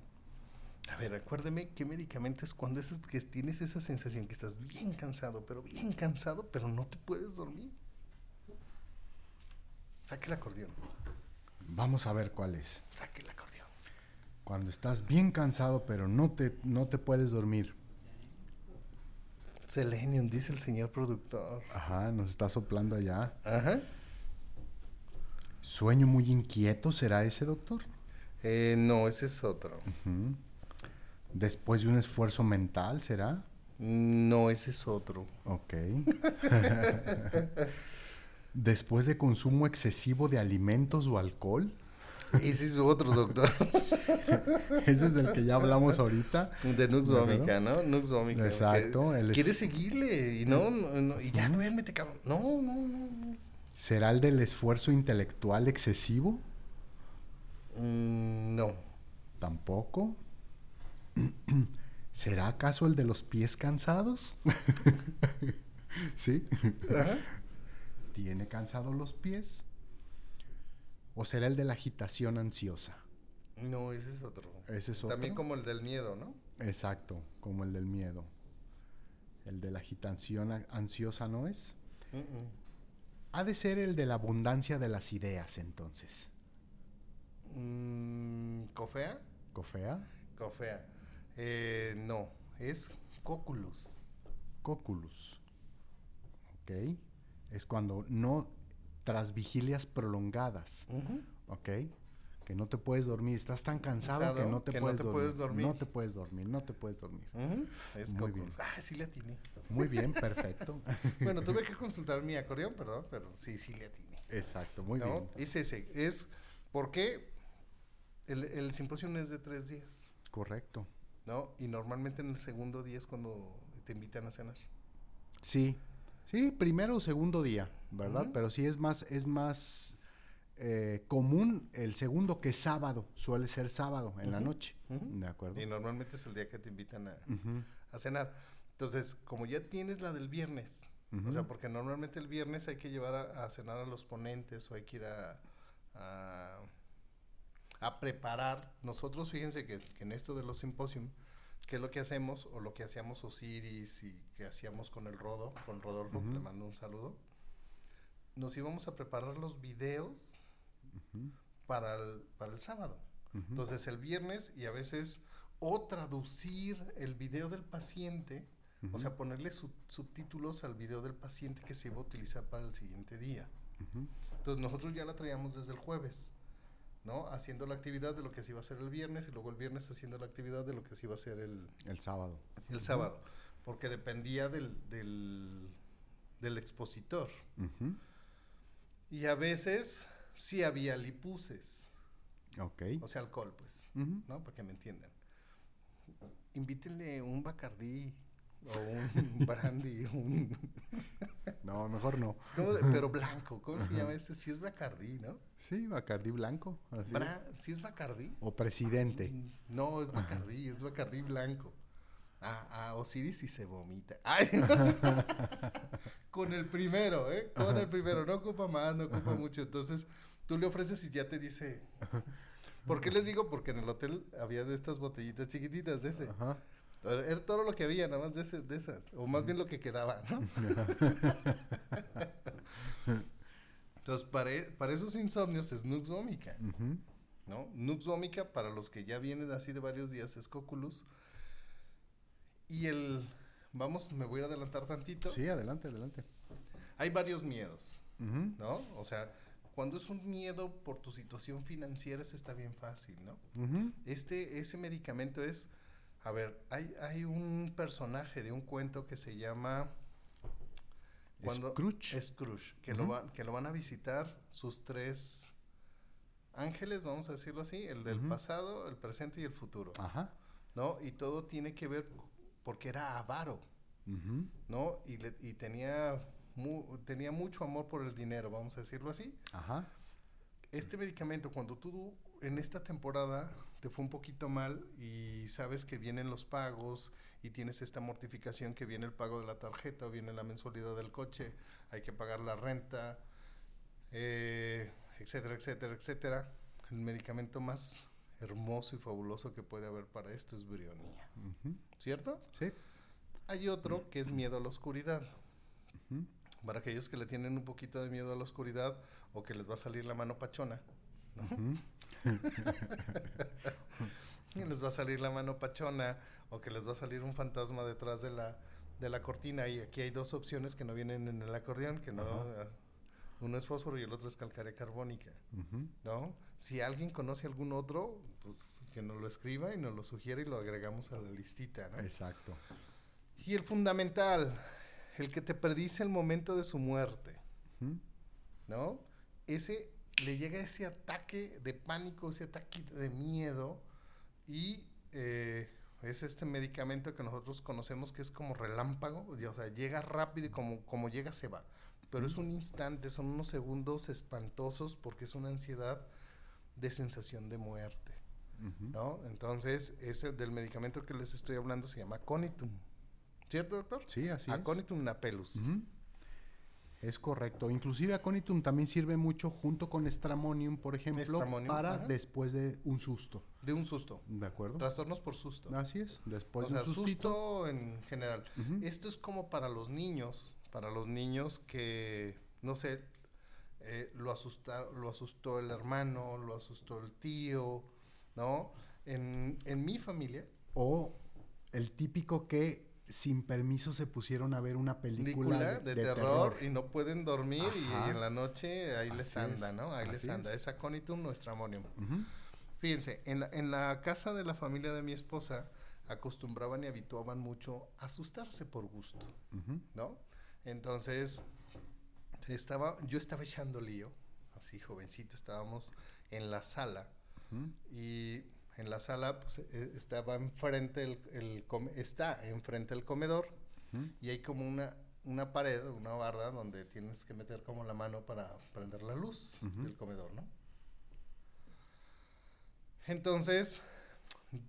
A ver, acuérdeme qué medicamento es cuando es que tienes esa sensación que estás bien cansado, pero bien cansado, pero no te puedes dormir. Saque el acordeón. Vamos a ver cuál es. Saque el acordeón. Cuando estás bien cansado, pero no te, no te puedes dormir. Selenium, dice el señor productor. Ajá, nos está soplando allá. Ajá. ¿Sueño muy inquieto será ese, doctor? Eh, no, ese es otro. ¿Después de un esfuerzo mental será? No, ese es otro. Ok. ¿Después de consumo excesivo de alimentos o alcohol? Ese es otro, doctor. Ese es del que ya hablamos ahorita. De Nux. Vomica, ¿no? Nux Vomica. Exacto, es- Quieres seguirle y no, no, no, y ya duérmete, cabrón. No, no, no. no. ¿Será el del esfuerzo intelectual excesivo? Mm, no. Tampoco. ¿Será acaso el de los pies cansados? ¿Sí? Ajá. ¿Tiene cansados los pies? ¿O será el de la agitación ansiosa? No, ese es otro. Ese es También otro. como el del miedo, ¿no? Exacto, como el del miedo. El de la agitación ansiosa no es. Ha de ser el de la abundancia de las ideas, entonces. Mm, ¿Cofea? ¿Cofea? Cofea. Eh, no, es cóculus. Cóculus. Ok. Es cuando no, tras vigilias prolongadas. Ok. Que no te puedes dormir. Estás tan cansado, que no te, puedes, dormir. No te puedes dormir. No te puedes dormir. Es Muy bien. Ah, sí le atiné. Muy bien, perfecto. bueno, tuve que consultar mi acordeón, perdón, pero sí, sí le atiné. Exacto, muy bien. Es ese. Es porque el, el simposio es de tres días. Correcto. ¿No? Y normalmente en el segundo día es cuando te invitan a cenar. Sí, sí, primero o segundo día, ¿verdad? Pero sí es más, es más eh, común el segundo que sábado, suele ser sábado en la noche, ¿de acuerdo? Y normalmente es el día que te invitan a, a cenar. Entonces, como ya tienes la del viernes, o sea, porque normalmente el viernes hay que llevar a, cenar a los ponentes o hay que ir a, a, preparar. Nosotros, fíjense que, en esto de los simposium, ¿qué es lo que hacemos? O lo que hacíamos Osiris y que hacíamos con el Rodo, con Rodolfo, le mando un saludo. Nos íbamos a preparar los videos para, el, para el sábado. Entonces, el viernes y a veces o traducir el video del paciente o sea, ponerle subtítulos al video del paciente que se iba a utilizar para el siguiente día. Entonces nosotros ya la traíamos desde el jueves, ¿no? Haciendo la actividad de lo que se iba a hacer el viernes y luego el viernes haciendo la actividad de lo que se iba a hacer el... El sábado. El sábado, porque dependía del, del, del expositor. Y a veces sí había lipuses. Ok. O sea, alcohol, pues, ¿no? Para que me entiendan. Invítenle un Bacardí o un brandy, un... no, mejor no. Pero blanco, ¿cómo se llama ese? Sí es Bacardí, ¿no? Sí, Bacardí blanco. ¿Sí es Bacardí? O presidente. No, es Bacardí, es Bacardí blanco. Ah, ah, Osiris y se vomita. Con el primero, ¿eh? Con el primero. No ocupa más, no ocupa mucho. Entonces, tú le ofreces y ya te dice... ¿Por qué les digo? Porque en el hotel había de estas botellitas chiquititas de ese. Ajá. Era todo lo que había, nada más de, esas. O más bien lo que quedaba, ¿no? Entonces, para, para, esos insomnios es Nux vomica, ¿no? Nux vomica, para los que ya vienen así de varios días, es Coculus. Y el... Vamos, me voy a adelantar tantito. Sí, adelante, adelante. Hay varios miedos, ¿no? O sea, cuando es un miedo por tu situación financiera, está bien fácil, ¿no? Este, ese medicamento es a ver, hay, hay un personaje de un cuento que se llama... Cuando, Scrooge. Scrooge, que, lo que lo van a visitar sus tres ángeles, vamos a decirlo así, el del pasado, el presente y el futuro. Ajá. ¿No? Y todo tiene que ver porque era avaro, ¿no? Y, le, y tenía, tenía mucho amor por el dinero, vamos a decirlo así. Ajá. Este medicamento, cuando tú en esta temporada te fue un poquito mal y sabes que vienen los pagos y tienes esta mortificación que viene el pago de la tarjeta o viene la mensualidad del coche, hay que pagar la renta, eh, etcétera, etcétera, etcétera. El medicamento más hermoso y fabuloso que puede haber para esto es brionía. ¿Cierto? Sí. Hay otro que es miedo a la oscuridad. Para aquellos que le tienen un poquito de miedo a la oscuridad o que les va a salir la mano pachona, les va a salir la mano pachona o que les va a salir un fantasma detrás de la, de la cortina. Y aquí hay dos opciones que no vienen en el acordeón, que no... Ah, uno es fósforo y el otro es calcárea carbónica, ¿no? Si alguien conoce algún otro, pues que nos lo escriba y nos lo sugiere y lo agregamos a la listita, ¿no? Exacto. Y el fundamental, el que te predice el momento de su muerte, ¿no? Ese le llega ese ataque de pánico, ese ataque de miedo y eh, es este medicamento que nosotros conocemos que es como relámpago, o sea, llega rápido y como, como llega se va. Pero es un instante, son unos segundos espantosos porque es una ansiedad de sensación de muerte. ¿no? Entonces, ese del medicamento que les estoy hablando se llama Conitum. ¿Cierto, doctor? Sí, así es. Aconitum napellus. Es correcto. Inclusive aconitum también sirve mucho junto con estramonium, por ejemplo, para después de un susto. De un susto. ¿De acuerdo? Trastornos por susto. Así es. Después de un susto en general. Esto es como para los niños, para los niños que, no sé, eh, lo, asusta, lo asustó el hermano, lo asustó el tío, ¿no? En, en mi familia. O el típico que sin permiso se pusieron a ver una película, película de, terror, y no pueden dormir y, en la noche ahí les anda, es, ¿no? Ahí les anda. es. Es aconitum nuestra amonium. Ujú. Fíjense, en la, en la casa de la familia de mi esposa acostumbraban y habituaban mucho a asustarse por gusto. ¿no? Entonces, estaba, yo estaba echando lío, así jovencito, estábamos en la sala y en la sala pues, eh, estaba enfrente el, el está enfrente el comedor Ujú. y hay como una una pared, una barda donde tienes que meter como la mano para prender la luz Ujú. del comedor, ¿no? Entonces,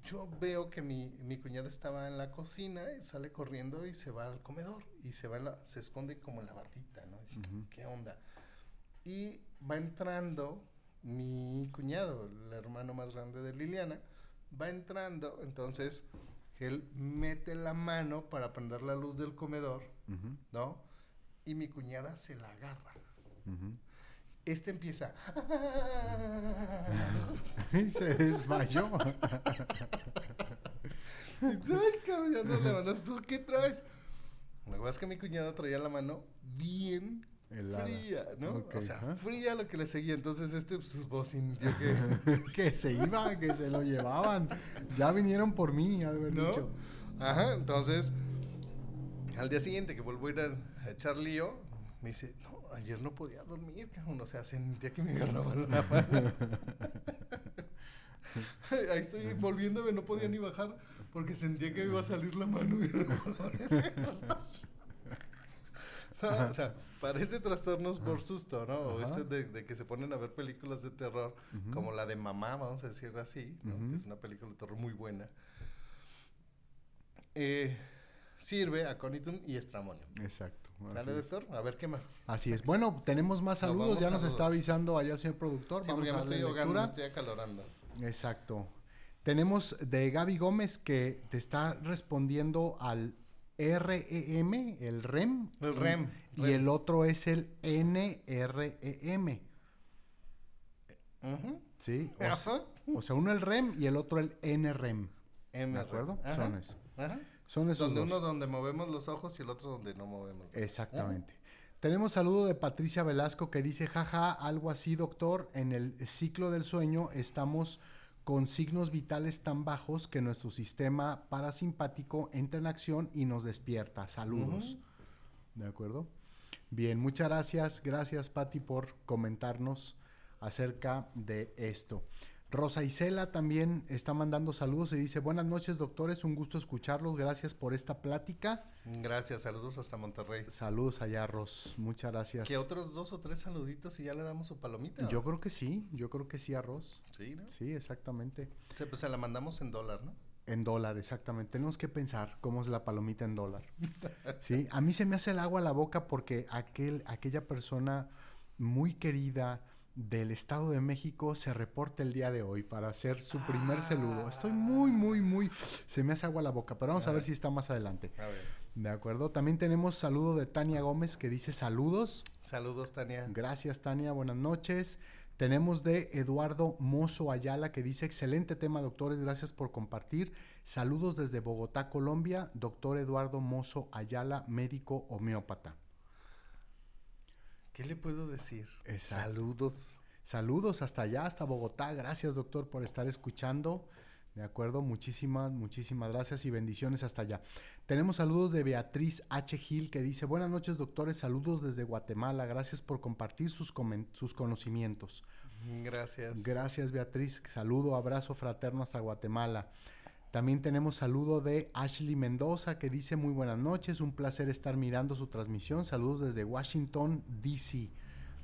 yo veo que mi, mi cuñada estaba en la cocina y sale corriendo y se va al comedor y se va la- se esconde como en la bardita, ¿no? Y, Ujú. ¿Qué onda? Y va entrando mi cuñado, el hermano más grande de Liliana, va entrando, entonces él mete la mano para prender la luz del comedor. ¿no? Y mi cuñada se la agarra. Este empieza. Y se desmayó. Ay, cabrón, levantas tú, ¿qué traes? Lo que pasa es que mi cuñada traía la mano bien Helada. fría, ¿no? O sea, fría lo que le seguía. Entonces este pues, sintió que, que se iba, que se lo llevaban. Ya vinieron por mí, ha de haber ¿no? dicho. Ajá, entonces al día siguiente que vuelvo a ir a, a echar lío, me dice, no, ayer no podía dormir, cabrón. O sea, sentía que me agarraban la mano. Ahí estoy volviéndome, no podía ni bajar porque sentía que me iba a salir la mano. No, o sea, parece trastornos por susto, ¿no? O este de, de que se ponen a ver películas de terror, como la de Mamá, vamos a decirlo así. Que es una película de terror muy buena. Eh, sirve a Conitum y Estramonium. Exacto. ¿Sale, doctor? A ver qué más. Así es. Bueno, tenemos más saludos. Ya nos saludos. está avisando allá el señor productor. Sí, Vamos porque a me estoy ahogando, me estoy acalorando. Exacto. Tenemos de Gaby Gómez que te está respondiendo al REM, el REM. El REM, Y REM. el otro es el NREM. Ujú. ¿Sí? O, Ajá. o sea, uno el REM y el otro el NREM. M, ¿De acuerdo? Ajá. Son esos. Ajá. Son esos Donde dos. uno donde movemos los ojos y el otro donde no movemos. Exactamente. Tenemos saludo de Patricia Velasco que dice, jaja, algo así, doctor, en el ciclo del sueño estamos con signos vitales tan bajos que nuestro sistema parasimpático entra en acción y nos despierta. Saludos. ¿De acuerdo? Bien, muchas gracias. Gracias, Patti, por comentarnos acerca de esto. Rosa Isela también está mandando saludos y dice, buenas noches, doctores, un gusto escucharlos. Gracias por esta plática. Gracias, saludos hasta Monterrey. Saludos allá, Ros. Muchas gracias. Que otros dos o tres saluditos y ya le damos su palomita. Yo creo que sí, yo creo que sí, arroz. Sí, ¿no? Sí, exactamente. Sí, pues se la mandamos en dólar, ¿no? En dólar, exactamente. Tenemos que pensar cómo es la palomita en dólar. Sí, a mí se me hace el agua a la boca porque aquel, aquella persona muy querida del Estado de México se reporta el día de hoy para hacer su primer saludo. Estoy muy, muy, muy... Se me hace agua la boca, pero vamos a ver si está más adelante. A ver. De acuerdo. También tenemos saludo de Tania Gómez que dice saludos. Saludos, Tania. Gracias, Tania. Buenas noches. Tenemos de Eduardo Mozo Ayala que dice, excelente tema, doctores. Gracias por compartir. Saludos desde Bogotá, Colombia. Doctor Eduardo Mozo Ayala, médico homeópata. ¿Qué le puedo decir? Exacto. Saludos. Saludos hasta allá, hasta Bogotá. Gracias, doctor, por estar escuchando. De acuerdo, muchísimas, muchísimas gracias y bendiciones hasta allá. Tenemos saludos de Beatriz H. Gil que dice, buenas noches doctores, saludos desde Guatemala, gracias por compartir sus, sus conocimientos. Gracias. Gracias Beatriz, saludo, abrazo fraterno hasta Guatemala. También tenemos saludo de Ashley Mendoza que dice muy buenas noches, un placer estar mirando su transmisión, saludos desde Washington, D.C.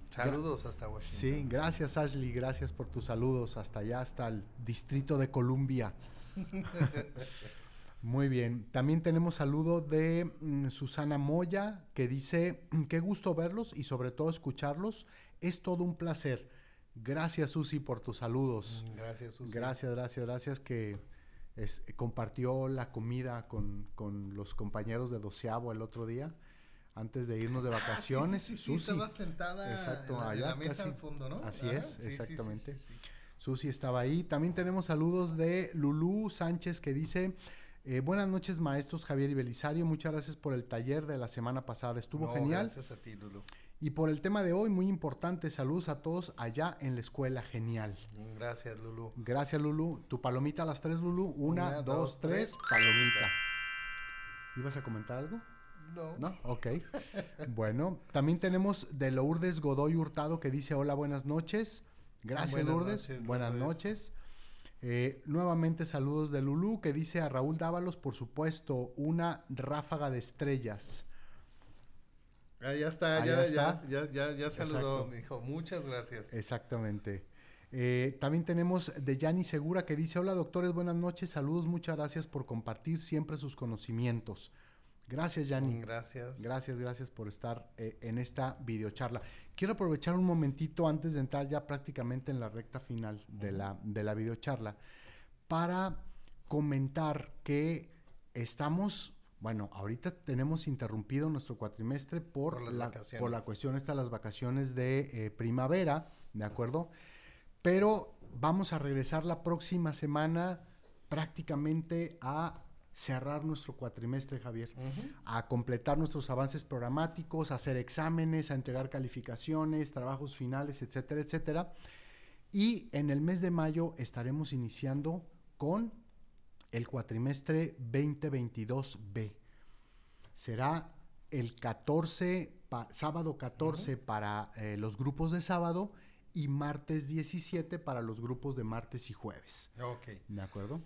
Saludos hasta Washington. Sí, gracias Ashley, gracias por tus saludos hasta allá, hasta el Distrito de Columbia. Muy bien, también tenemos saludo de mm, Susana Moya que dice, qué gusto verlos y sobre todo escucharlos, es todo un placer. Gracias Susi por tus saludos. Gracias, Susi. Gracias, gracias, gracias que es- compartió la comida con, con los compañeros de doceavo el otro día, antes de irnos de Ah, sí, vacaciones. Sí, sí, sí, Susi. estaba sentada Exacto, en, la, en allá la mesa casi. al fondo, ¿no? Así es, exactamente. Susi estaba ahí. También tenemos saludos de Lulú Sánchez que dice, eh, buenas noches maestros Javier y Belisario, muchas gracias por el taller de la semana pasada, estuvo No, genial. Gracias a ti, Lulu. Y por el tema de hoy, muy importante, saludos a todos allá en la escuela, genial. Gracias, Lulu. Gracias Lulu. Tu palomita a las tres, Lulu. Una, Una, dos, dos, tres, palomita. ¿Ibas a comentar algo? No. ¿No? Ok. bueno, también tenemos de Lourdes Godoy Hurtado que dice hola, buenas noches. Gracias Buenas Lourdes. noches, buenas Lourdes. noches. Eh, nuevamente saludos de Lulú que dice a Raúl Dávalos, por supuesto, una ráfaga de estrellas. Ah, ya está, Ah, ya, ya ya, está. ya, ya, ya saludó, me dijo, muchas gracias. Exactamente. Eh, también tenemos de Yanni Segura que dice, hola doctores, buenas noches, saludos, muchas gracias por compartir siempre sus conocimientos. Gracias Yanni. Gracias. Gracias, gracias por estar eh, en esta videocharla. Quiero aprovechar un momentito antes de entrar ya prácticamente en la recta final de la, de la videocharla para comentar que estamos, bueno, ahorita tenemos interrumpido nuestro cuatrimestre por, la, vacaciones. por la cuestión esta, las vacaciones de eh, primavera, ¿de acuerdo? Pero vamos a regresar la próxima semana prácticamente a cerrar nuestro cuatrimestre, Javier a completar nuestros avances programáticos, a hacer exámenes, a entregar calificaciones, trabajos finales, etcétera, etcétera. Y en el mes de mayo estaremos iniciando con el cuatrimestre 2022B. Será el 14, pa- sábado 14 para eh, los grupos de sábado y martes 17 para los grupos de martes y jueves. Ok. ¿De acuerdo?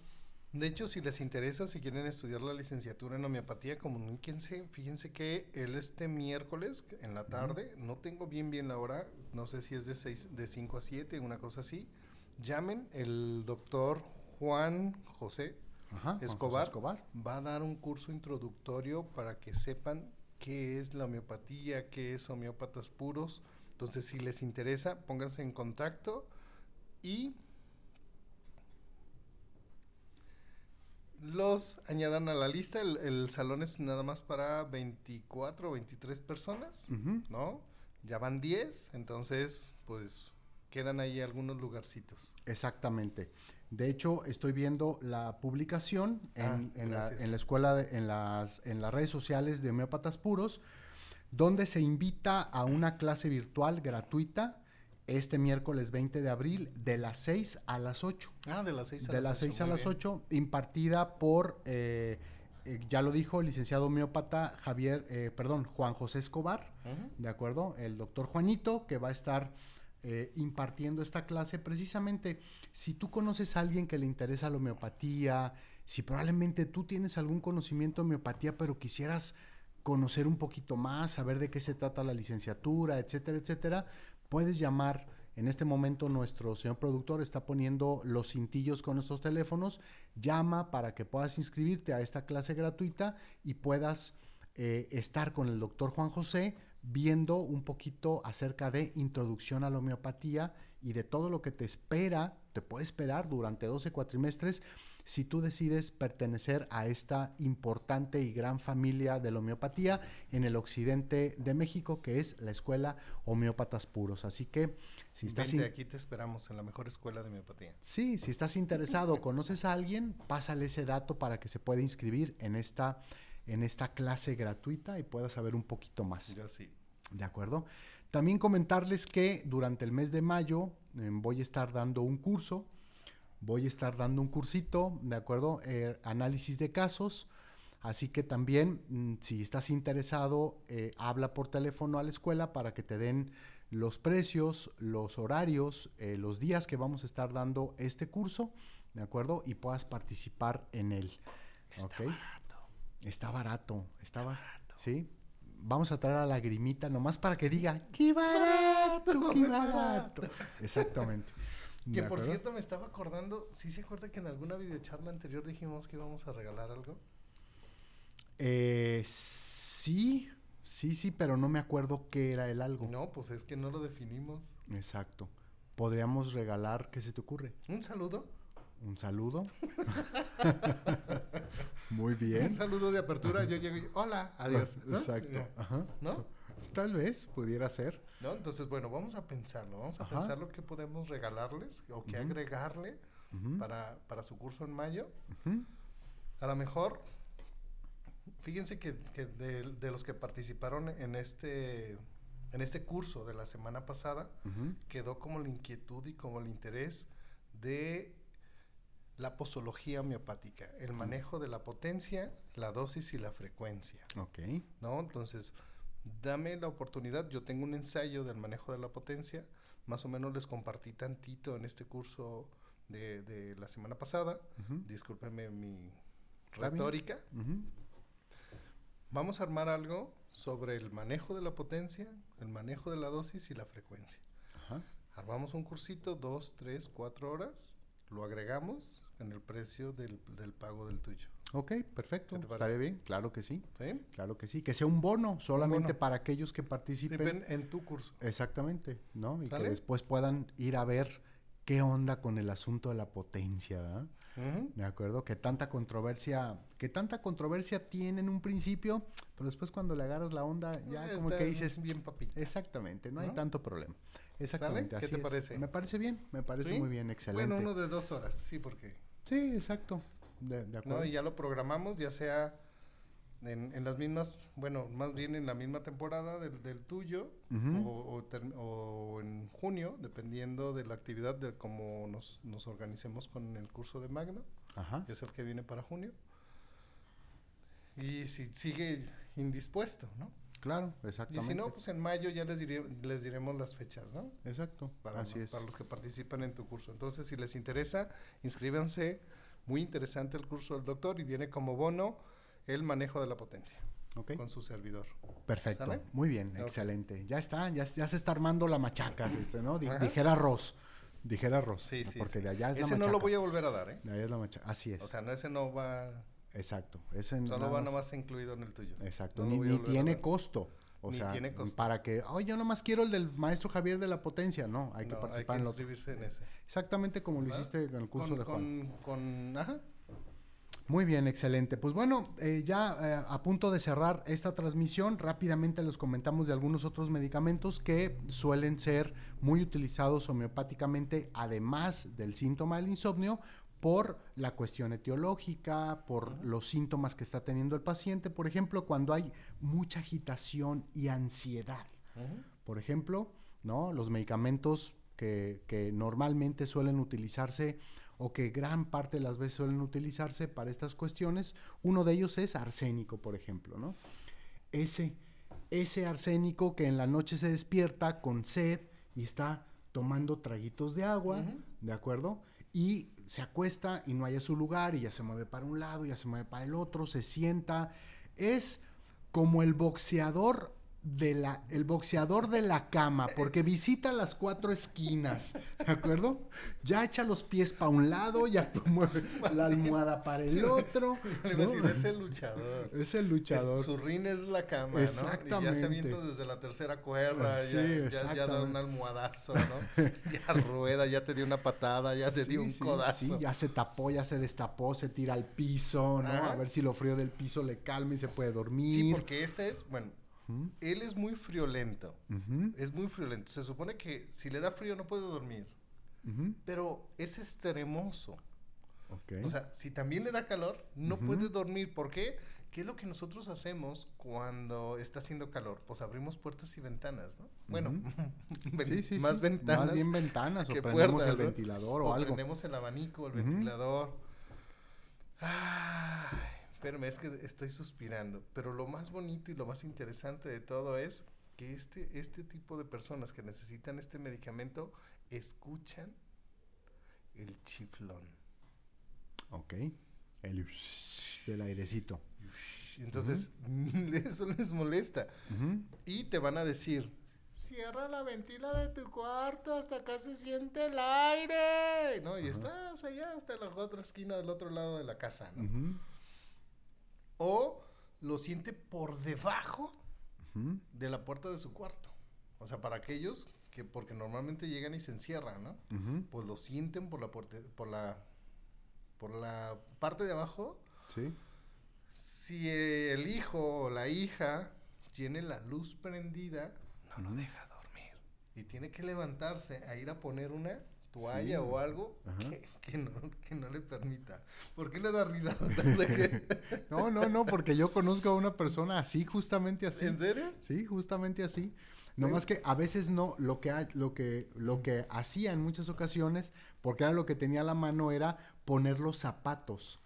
De hecho, si les interesa, si quieren estudiar la licenciatura en homeopatía, comuníquense. Fíjense que el este miércoles en la tarde, no tengo bien bien la hora, no sé si es de, seis, de 5 a 7, una cosa así. Llamen, el doctor Juan José Ajá, Escobar, Escobar. va a dar un curso introductorio para que sepan qué es la homeopatía, qué es homeópatas puros. Entonces, si les interesa, pónganse en contacto y los añadan a la lista. El, el salón es nada más para 24 o 23 personas. ¿no? Ya van 10, entonces, pues quedan ahí algunos lugarcitos. Exactamente. De hecho, estoy viendo la publicación en, Ah, en la, gracias. en la escuela, de- en, las, en las redes sociales de Homeópatas Puros, donde se invita a una clase virtual gratuita este miércoles 20 de abril de las 6 a las 8. Ah, de las 6 a De las las 6 a las bien. 8, impartida por, eh, eh, ya lo dijo el licenciado homeópata Javier, eh, perdón, Juan José Escobar. ¿de acuerdo? El doctor Juanito, que va a estar eh, impartiendo esta clase. Precisamente, si tú conoces a alguien que le interesa la homeopatía, si probablemente tú tienes algún conocimiento de homeopatía, pero quisieras conocer un poquito más, saber de qué se trata la licenciatura, etcétera, etcétera, puedes llamar. En este momento nuestro señor productor está poniendo los cintillos con nuestros teléfonos. Llama para que puedas inscribirte a esta clase gratuita y puedas eh, estar con el doctor Juan José viendo un poquito acerca de introducción a la homeopatía y de todo lo que te espera, te puede esperar durante 12 cuatrimestres si tú decides pertenecer a esta importante y gran familia de la homeopatía en el occidente de México, que es la Escuela Homeópatas Puros. Así que si estás... Vente, aquí te esperamos en la mejor escuela de homeopatía. Sí, si estás interesado, conoces a alguien, pásale ese dato para que se pueda inscribir en esta, en esta clase gratuita y pueda saber un poquito más. Yo sí. ¿De acuerdo? También comentarles que durante el mes de mayo eh, voy a estar dando un curso, voy a estar dando un cursito, ¿de acuerdo? Eh, análisis de casos. Así que también, mm, si estás interesado, eh, habla por teléfono a la escuela para que te den los precios, los horarios, los días que vamos a estar dando este curso, ¿de acuerdo? Y puedas participar en él. Está. Está barato, está barato. ¿Sí? Vamos a traer a la grimita nomás para que diga, ¡qué barato, qué barato! Exactamente. Que ¿De por acuerdo? cierto me estaba acordando, ¿sí se acuerda que en alguna videocharla anterior dijimos que íbamos a regalar algo? Eh, sí, sí, sí, pero no me acuerdo qué era el algo. No, pues es que no lo definimos. Exacto. Podríamos regalar, ¿qué se te ocurre? Un saludo. ¿Un saludo? Muy bien. Un saludo de apertura. Yo llego y, hola, adiós. ¿no? Exacto. Ajá. ¿No? tal vez, pudiera ser. ¿No? Entonces, bueno, vamos a pensarlo. Vamos a Ajá. pensar lo que podemos regalarles o que Ujú. agregarle para, para su curso en mayo. A lo mejor, fíjense que, que de, de los que participaron en este, en este curso de la semana pasada, quedó como la inquietud y como el interés de la posología homeopática, el manejo de la potencia, la dosis y la frecuencia, Ok. ¿no? Entonces, dame la oportunidad, yo tengo un ensayo del manejo de la potencia, más o menos les compartí tantito en este curso de, de la semana pasada, ujú, discúlpenme mi retórica, vamos a armar algo sobre el manejo de la potencia, el manejo de la dosis y la frecuencia. Ajá. Armamos un cursito, dos, tres, cuatro horas, lo agregamos en el precio del, del pago del tuyo. Ok, perfecto. ¿Qué te Estaría bien, claro que sí. ¿Sí? Claro que sí. Que sea un bono solamente bono. para aquellos que participen. En tu curso. Exactamente, ¿no? Y ¿Sale? que después puedan ir a ver qué onda con el asunto de la potencia, ¿verdad? De acuerdo, que tanta controversia, que tanta controversia tiene en un principio, pero después cuando le agarras la onda, ya Eh, como que dices, bien papita. exactamente, no hay tanto problema. Exactamente, ¿Qué así te es. parece? Me parece bien, me parece ¿Sí? muy bien, excelente. Bueno, uno de dos horas, sí, porque... Sí, exacto. De, de acuerdo. ¿no? Y ya lo programamos, ya sea en, en las mismas, bueno, más bien en la misma temporada del, del tuyo Ujú. o, o ter- o en junio, dependiendo de la actividad, de cómo nos, nos organicemos con el curso de Magno, Ajá. que es el que viene para junio. Y si sigue indispuesto, ¿no? Claro, Y exactamente. si no, pues en mayo ya les, diré- les diremos las fechas, ¿no? Exacto, para, así lo- es. para los que participan en tu curso. Entonces, si les interesa, inscríbanse. Muy interesante el curso del doctor y viene como bono el manejo de la potencia Ok, con su servidor. perfecto. ¿Sale? Muy bien, excelente. Ya está, ya, ya se está armando la machacas, este, ¿no? Di- dijera Ross, dijera Ross. Sí, sí, Porque sí. de allá es Ese la no machaca. lo voy a volver a dar, ¿eh? De allá es la machaca. Así es. O sea, no, ese no va, exacto. Ese solo nada va más- nomás incluido en el tuyo. Exacto. No ni tiene costo. O Ni sea, tiene costo. para que, oh, yo nomás quiero el del maestro Javier de la potencia. No, hay que No, participar en los. inscribirse en ese. Exactamente como lo hiciste en el curso con, de Juan. con, con- ajá. Muy bien, excelente. Pues bueno, eh, ya eh, a punto de cerrar esta transmisión, rápidamente les comentamos de algunos otros medicamentos que suelen ser muy utilizados homeopáticamente, además del síntoma del insomnio, por la cuestión etiológica, por los síntomas que está teniendo el paciente. Por ejemplo, cuando hay mucha agitación y ansiedad. Por ejemplo, ¿no? Los medicamentos que, que normalmente suelen utilizarse o que gran parte de las veces suelen utilizarse para estas cuestiones, uno de ellos es arsénico, por ejemplo, ¿no? Ese, ese arsénico que en la noche se despierta con sed y está tomando traguitos de agua. ¿de acuerdo? Y se acuesta y no haya su lugar y ya se mueve para un lado, ya se mueve para el otro, se sienta. Es como el boxeador de la, el boxeador de la cama, porque visita las cuatro esquinas, ¿de acuerdo? Ya echa los pies para un lado, ya mueve la almohada para el otro. Le iba a decir, es el luchador. Es el luchador. Es- su rin es la cama, ¿no? Y ya se Exactamente. avienta desde la tercera cuerda, Sí, ya, ya- ya, da exactamente. un almohadazo, ¿no? ya rueda, ya te dio una patada, ya te Sí, dio un sí, codazo. sí, ya se tapó, ya se destapó, se tira al piso, ¿no? Ajá. A ver si lo frío del piso le calma y se puede dormir. Sí, porque este es, bueno, Él es muy friolento. Es muy friolento. Se supone que si le da frío no puede dormir. Pero es extremoso. O sea, si también le da calor, no puede dormir. ¿Por qué? ¿Qué es lo que nosotros hacemos cuando está haciendo calor? Pues abrimos puertas y ventanas, ¿no? Bueno, ven- sí, sí, más sí. ventanas. Más bien ventanas, o que prendemos puertas, el ¿no? ventilador o, o algo. prendemos el abanico, el ventilador. Ay, espérame, es que estoy suspirando. Pero lo más bonito y lo más interesante de todo es que este, este tipo de personas que necesitan este medicamento escuchan el chiflón. Ok. El del airecito. Entonces, eso les molesta. Y te van a decir, cierra la ventila de tu cuarto hasta acá se siente el aire. ¿No? Y estás allá hasta la otra esquina del otro lado de la casa. ¿no? O lo siente por debajo de la puerta de su cuarto. O sea, para aquellos que, porque normalmente llegan y se encierran, ¿no? Pues lo sienten por la puerta, por la, por la parte de abajo. Sí. Si el hijo o la hija tiene la luz prendida, no lo deja dormir. Y tiene que levantarse a ir a poner una toalla o algo que, que, no, que, no, le permita. ¿Por qué le da risa? no, no, no, porque yo conozco a una persona así, justamente así. ¿En serio? Sí, justamente así. No más que a veces no, lo que, lo que, lo que hacía en muchas ocasiones, porque era lo que tenía a la mano, era poner los zapatos.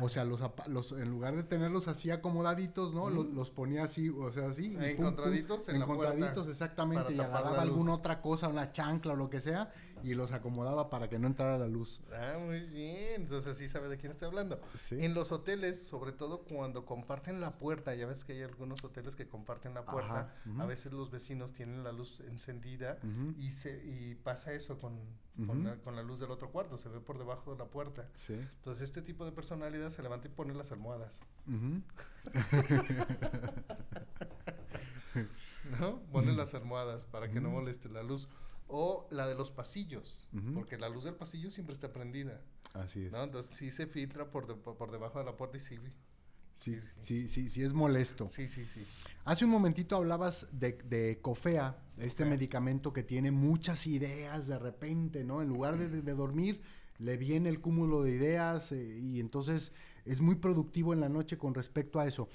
O sea, los, los, en lugar de tenerlos así acomodaditos, ¿no? Los, ponía así, o sea, así. Encontraditos en Encontraditos, exactamente. Y agarraba alguna otra cosa, una chancla o lo que sea, y los acomodaba para que no entrara la luz. Ah, muy bien. Entonces sí sabe de quién estoy hablando. En los hoteles, sobre todo cuando comparten la puerta, ya ves que hay algunos hoteles que comparten la puerta, a veces los vecinos tienen la luz encendida y se y pasa eso con, con, la, con, la, luz del otro cuarto, se ve por debajo de la puerta. Sí. Entonces este tipo de personalidad se levanta y pone las almohadas. ¿No? Pone las almohadas para que no moleste la luz. O la de los pasillos, porque la luz del pasillo siempre está prendida. Así es. ¿no? Entonces sí se filtra por, por debajo de la puerta y sí. Sí, sí, sí, sí, es molesto. Sí, sí, sí. Hace un momentito hablabas de, de Cofea, este medicamento que tiene muchas ideas de repente, ¿no? En lugar de, de dormir, le viene el cúmulo de ideas eh, y entonces es muy productivo en la noche con respecto a eso.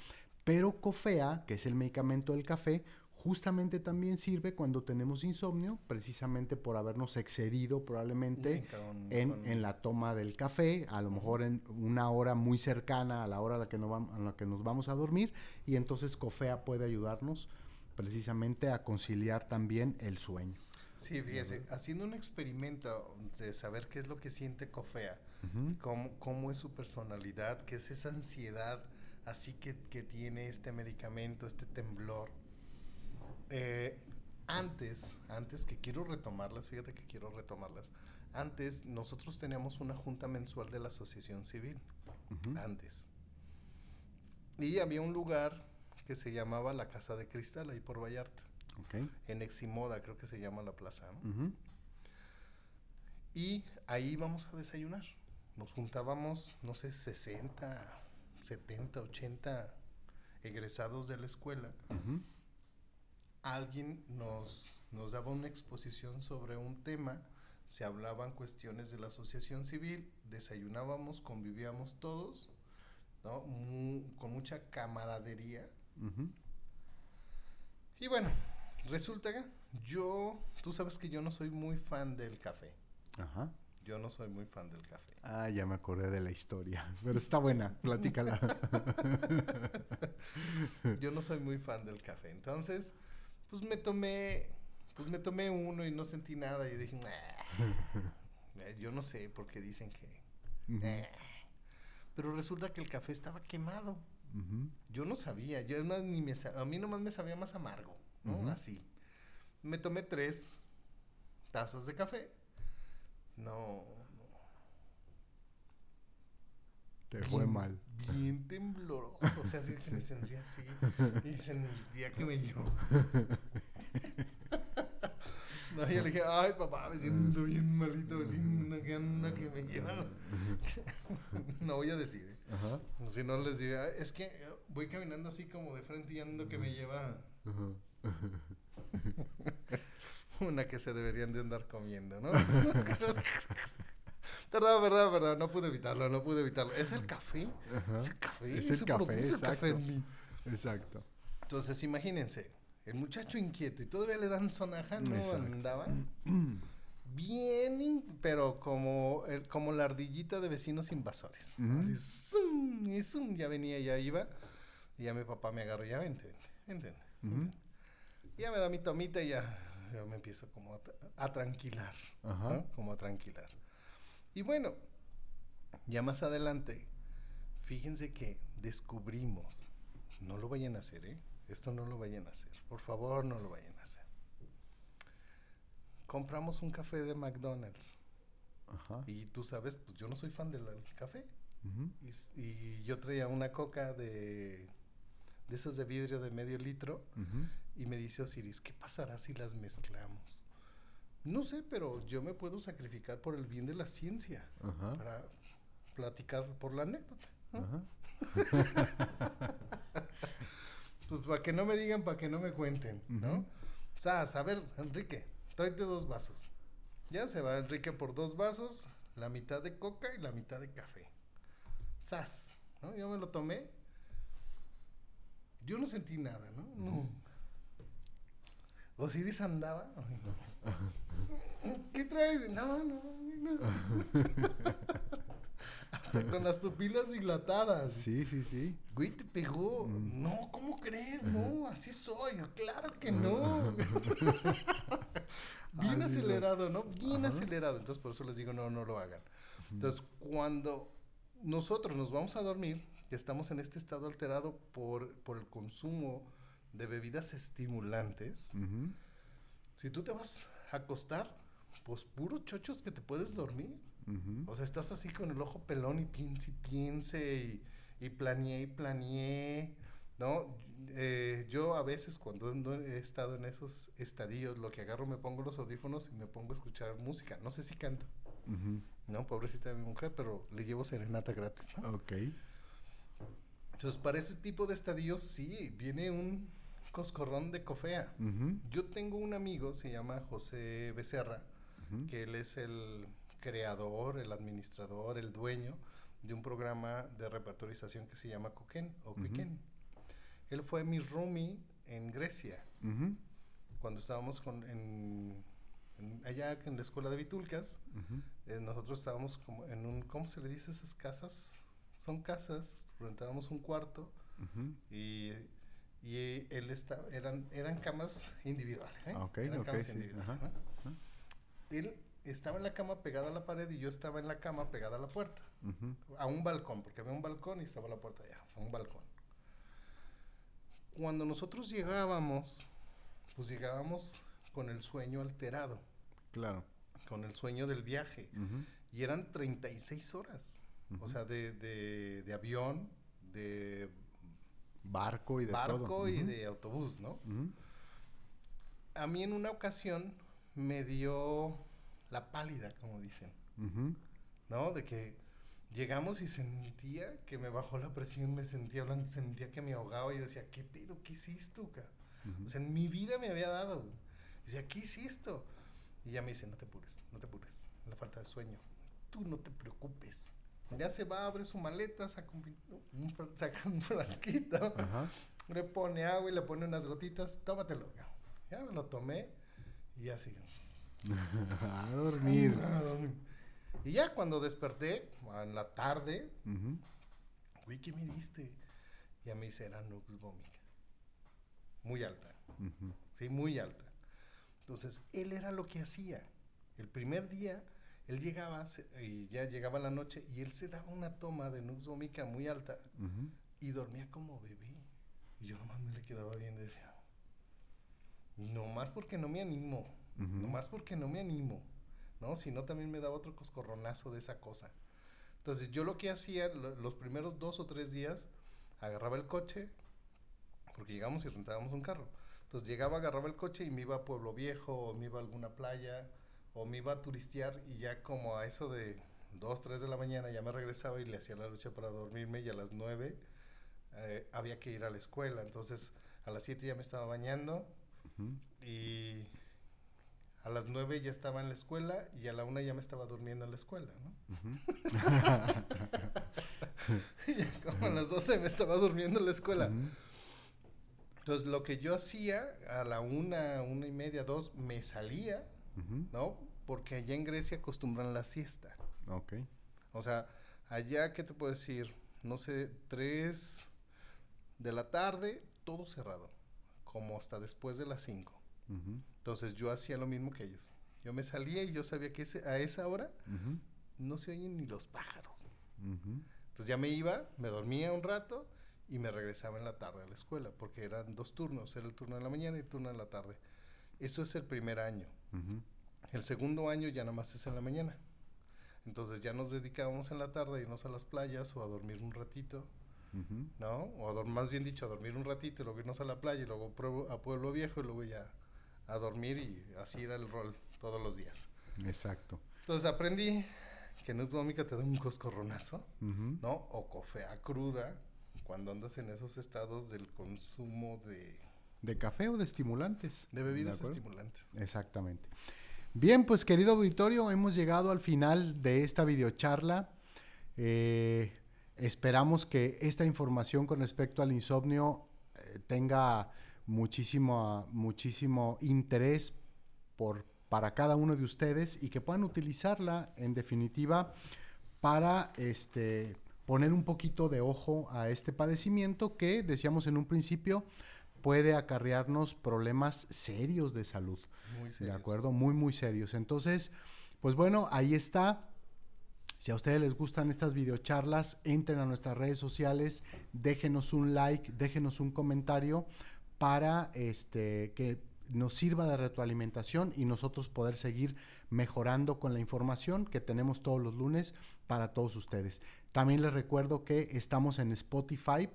Pero Cofea, que es el medicamento del café, justamente también sirve cuando tenemos insomnio, precisamente por habernos excedido probablemente en, la toma del café, a lo mejor en una hora muy cercana a la hora a la que, no a la que nos vamos a dormir, y entonces COFEA puede ayudarnos precisamente a conciliar también el sueño. Sí, fíjese, haciendo un experimento de saber qué es lo que siente COFEA, cómo, cómo, es su personalidad, qué es esa ansiedad así que, que tiene este medicamento, este temblor, eh, antes, antes que quiero retomarlas, fíjate que quiero retomarlas. Antes nosotros teníamos una junta mensual de la asociación civil. Antes. Y había un lugar que se llamaba la Casa de Cristal, ahí por Vallarta. En Eximoda, creo que se llama la plaza. Y ahí íbamos a desayunar. Nos juntábamos, no sé, 60, 70, 80 egresados de la escuela alguien nos, nos daba una exposición sobre un tema, se hablaban cuestiones de la asociación civil, desayunábamos, convivíamos todos, ¿no? con mucha camaradería. Y bueno, resulta que yo, tú sabes que yo no soy muy fan del café. Ajá. Yo no soy muy fan del café. Ah, ya me acordé de la historia, pero está buena, platícala. yo no soy muy fan del café, entonces pues me tomé, pues me tomé uno y no sentí nada y dije, eh, yo no sé por qué dicen que... Eh". Pero resulta que el café estaba quemado. Yo no sabía, yo ni me, a mí nomás me sabía más amargo, ¿no? Así. Me tomé tres tazas de café. No, Te fue mal. Bien tembloroso. O sea, así que me sentía así. Y sentía que me llevó. No, yo le dije, ay papá, me siento bien malito, me siento que anda que me lleva. no voy a decir, ¿eh? Ajá. Si no les diría, es que voy caminando así como de frente y ando que me lleva. Una que se deberían de andar comiendo, ¿no? Verdad, verdad, verdad. No pude evitarlo, no pude evitarlo. Es el café. Es el café. Es el café, exacto. Exacto. Entonces, imagínense. El muchacho inquieto y todavía le dan sonaja, ¿no? Andaba bien, pero como, como la ardillita de vecinos invasores. y zoom, ya venía, ya iba. Y ya mi papá me agarró, ya vente, vente, vente. Ya me da mi tomita y ya, me empiezo como a, tranquilar. Como a tranquilar. Y bueno, ya más adelante, fíjense que descubrimos, no lo vayan a hacer, ¿eh? Esto no lo vayan a hacer, por favor no lo vayan a hacer. Compramos un café de McDonald's. Ajá. Y tú sabes, pues yo no soy fan del café. y, yo traía una coca de, de esas de vidrio de medio litro. Y me dice Osiris, ¿qué pasará si las mezclamos? No sé, pero yo me puedo sacrificar por el bien de la ciencia. Para platicar por la anécdota. Pues para que no me digan, para que no me cuenten, ¿no? Sas, a ver, Enrique, tráete dos vasos. Ya se va Enrique por dos vasos, la mitad de coca y la mitad de café. Sas, ¿no? Yo me lo tomé. Yo no sentí nada, ¿no? No. Osiris andaba. ¿Qué traes? No, no, no. Hasta con las pupilas dilatadas. Sí, sí, sí. Güey, te pegó. No, ¿cómo crees? No, así soy. Claro que no. Bien acelerado, ¿no? Bien Ajá. acelerado. Entonces, por eso les digo, no, no lo hagan. Entonces, cuando nosotros nos vamos a dormir, que estamos en este estado alterado por, por el consumo de bebidas estimulantes, Ujú. si tú te vas a acostar, pues puros chochos que te puedes dormir. O sea, estás así con el ojo pelón y piense y piense y, y planeé y planeé, ¿no? Eh, yo a veces cuando he estado en esos estadios, lo que agarro me pongo los audífonos y me pongo a escuchar música. No sé si canto. ¿no? Pobrecita de mi mujer, pero le llevo serenata gratis, ¿no? Ok. Entonces, para ese tipo de estadios, sí, viene un coscorrón de cofea. Yo tengo un amigo, se llama José Becerra, que él es el creador, el administrador, el dueño de un programa de repertorización que se llama Coquen o Ujú. Quiquen. Él fue mi roomie en Grecia, cuando estábamos con, en, en- allá en la escuela de Vitulcas. Eh, nosotros estábamos como en un, ¿cómo se le dice esas casas? Son casas, rentábamos un cuarto y, y él estaba, eran, eran camas individuales. ¿eh? Ah, ok, eran ok, camas sí, individuales, ajá, ¿no? Él estaba en la cama pegada a la pared y yo estaba en la cama pegada a la puerta, Ujú. a un balcón, porque había un balcón y estaba la puerta allá, a un balcón. Cuando nosotros llegábamos, pues llegábamos con el sueño alterado, Claro. con el sueño del viaje, Ujú. y eran 36 horas, o Ujú. sea, de, de, de avión, de Barco y de barco todo. y Ujú. de autobús, ¿no? Ujú. A mí en una ocasión me dio la pálida, como dicen, Ujú. ¿no? De que llegamos y sentía que me bajó la presión, me sentía hablando, sentía que me ahogaba y decía, ¿qué pedo? ¿Qué hiciste, ca? Ujú. O sea, en mi vida me había dado. güey. Decía, ¿qué hiciste? Y ya me dice, no te apures, no te apures, la falta de sueño. Tú no te preocupes. Ya se va, abre su maleta, saca un, un saca un frasquito, Ajá. le pone agua y le pone unas gotitas, tómatelo. ca". Ya me lo tomé y así. A dormir. A dormir. Y ya cuando desperté, en la tarde, Ujú. güey, ¿qué me diste? Ya me dice, era nux vomica. Muy alta, Ujú. sí, muy alta. Entonces, él era lo que hacía. El primer día, él llegaba y ya llegaba la noche y él se daba una toma de nux vomica muy alta y dormía como bebé. Y yo nomás me le quedaba viendo y decía, nomás porque no me animo, Ujú. nomás porque no me animo, ¿no? Si no, también me daba otro coscorronazo de esa cosa. Entonces, yo lo que hacía lo- los primeros dos o tres días, agarraba el coche, porque llegamos y rentábamos un carro. Entonces, llegaba, agarraba el coche y me iba a Pueblo Viejo, o me iba a alguna playa, o me iba a turistear, y ya como a eso de dos, tres de la mañana ya me regresaba y le hacía la lucha para dormirme, y a las nueve eh, había que ir a la escuela. Entonces, a las siete ya me estaba bañando, y a las nueve ya estaba en la escuela y a la una ya me estaba durmiendo en la escuela, ¿no? y como a las doce me estaba durmiendo en la escuela. Entonces lo que yo hacía a la una, una y media, dos, me salía. ¿no? Porque allá en Grecia acostumbran la siesta. Ok. O sea, allá, ¿qué te puedo decir? No sé, tres de la tarde, todo cerrado, como hasta después de las cinco. Ujú. Entonces yo hacía lo mismo que ellos. Yo me salía y yo sabía que ese- a esa hora no se oyen ni los pájaros. Entonces ya me iba, me dormía un rato y me regresaba en la tarde a la escuela, porque eran dos turnos, era el turno de la mañana y el turno de la tarde. Eso es el primer año. El segundo año ya nada más es en la mañana. Entonces ya nos dedicábamos en la tarde a irnos a las playas o a dormir un ratito. ¿no? O a más bien dicho, a dormir un ratito y luego irnos a la playa y luego a Pueblo Viejo y luego ya a dormir y así era el rol todos los días. Exacto. Entonces aprendí que no es vómica, te da un coscorronazo. ¿no? O cofea cruda, cuando andas en esos estados del consumo de, ¿De café o de estimulantes? de bebidas estimulantes. Exactamente. Bien, pues querido auditorio, hemos llegado al final de esta videocharla. Eh, esperamos que esta información con respecto al insomnio eh, tenga muchísimo, muchísimo interés por, para cada uno de ustedes y que puedan utilizarla en definitiva para este, poner un poquito de ojo a este padecimiento que, decíamos en un principio, puede acarrearnos problemas serios de salud. Muy ¿De serios. acuerdo? Muy, muy serios. Entonces, pues bueno, ahí está. Si a ustedes les gustan estas videocharlas, entren a nuestras redes sociales, déjenos un like, déjenos un comentario para este, que nos sirva de retroalimentación y nosotros poder seguir mejorando con la información que tenemos todos los lunes para todos ustedes. También les recuerdo que estamos en Spotify,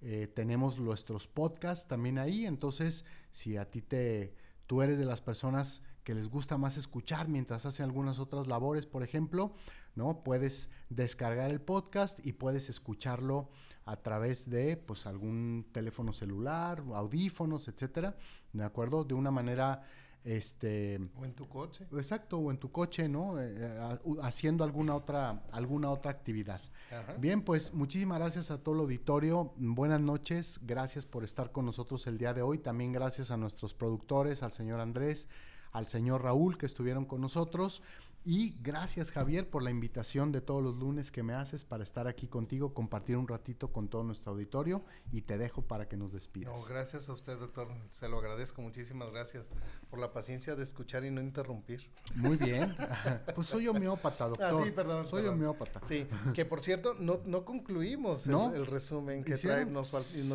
eh, tenemos nuestros podcasts también ahí, entonces si a ti te, tú eres de las personas que les gusta más escuchar mientras hacen algunas otras labores, por ejemplo, ¿no? Puedes descargar el podcast y puedes escucharlo a través de pues algún teléfono celular, audífonos, etcétera, ¿de acuerdo? De una manera este O en tu coche. exacto o en tu coche, ¿no? Eh, eh, haciendo alguna otra alguna otra actividad. Ajá. Bien, pues muchísimas gracias a todo el auditorio. Buenas noches. Gracias por estar con nosotros el día de hoy. También gracias a nuestros productores, al señor Andrés, al señor Raúl que estuvieron con nosotros. Y gracias Javier por la invitación de todos los lunes que me haces para estar aquí contigo, compartir un ratito con todo nuestro auditorio y te dejo para que nos despidas. No, gracias a usted, doctor. Se lo agradezco. Muchísimas gracias por la paciencia de escuchar y no interrumpir. Muy bien. pues soy homeópata, doctor. Ah, sí, perdón, Soy perdón. homeópata. Sí, que por cierto, no, no concluimos el- ¿No? el, resumen que Hicieron- trae. Nos,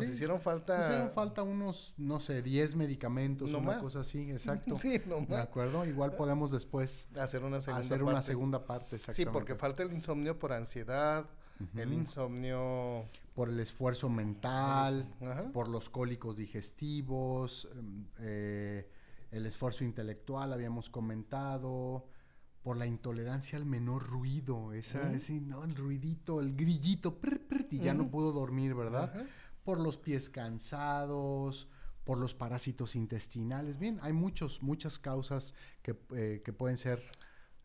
sí. hicieron falta. Nos hicieron falta unos, no sé, 10 medicamentos, No una más. cosa así, exacto. Sí, no ¿De más. acuerdo? Igual podemos después Hacer una segunda hacer una segunda parte, Sí, exactamente. porque falta el insomnio por ansiedad, el insomnio. Por el esfuerzo mental, por los cólicos digestivos, em, eh, el esfuerzo intelectual, habíamos comentado, por la intolerancia al menor ruido, esa, Ujú. ese, ¿no? el ruidito, el grillito, prr, prr, y ya no pudo dormir, ¿verdad? Por los pies cansados, por los parásitos intestinales. Bien, hay muchos, muchas causas que, eh, que pueden ser.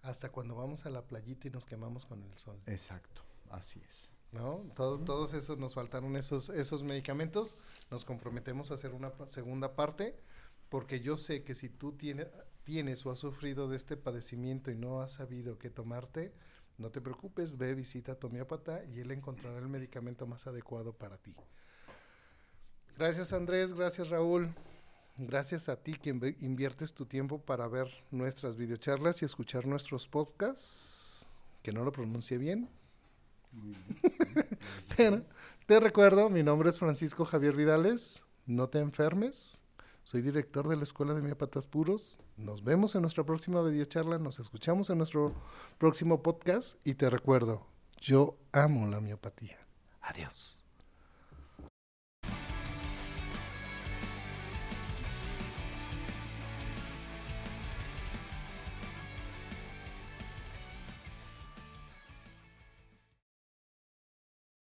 Hasta cuando vamos a la playita y nos quemamos con el sol. Exacto, así es. ¿No? Todo- todos esos nos faltaron esos, esos medicamentos. Nos comprometemos a hacer una segunda parte. Porque yo sé que si tú tienes, tienes o has sufrido de este padecimiento y no has sabido qué tomarte, no te preocupes, ve, visita a tu homeópata y él encontrará el medicamento más adecuado para ti. Gracias Andrés, gracias Raúl. Gracias a ti que inv- inviertes tu tiempo para ver nuestras videocharlas y escuchar nuestros podcasts, que no lo pronuncie bien. Pero te recuerdo, mi nombre es Francisco Javier Vidales, no te enfermes, soy director de la Escuela de Miapatas Puros. Nos vemos en nuestra próxima videocharla, nos escuchamos en nuestro próximo podcast y te recuerdo, yo amo la miopatía. Adiós.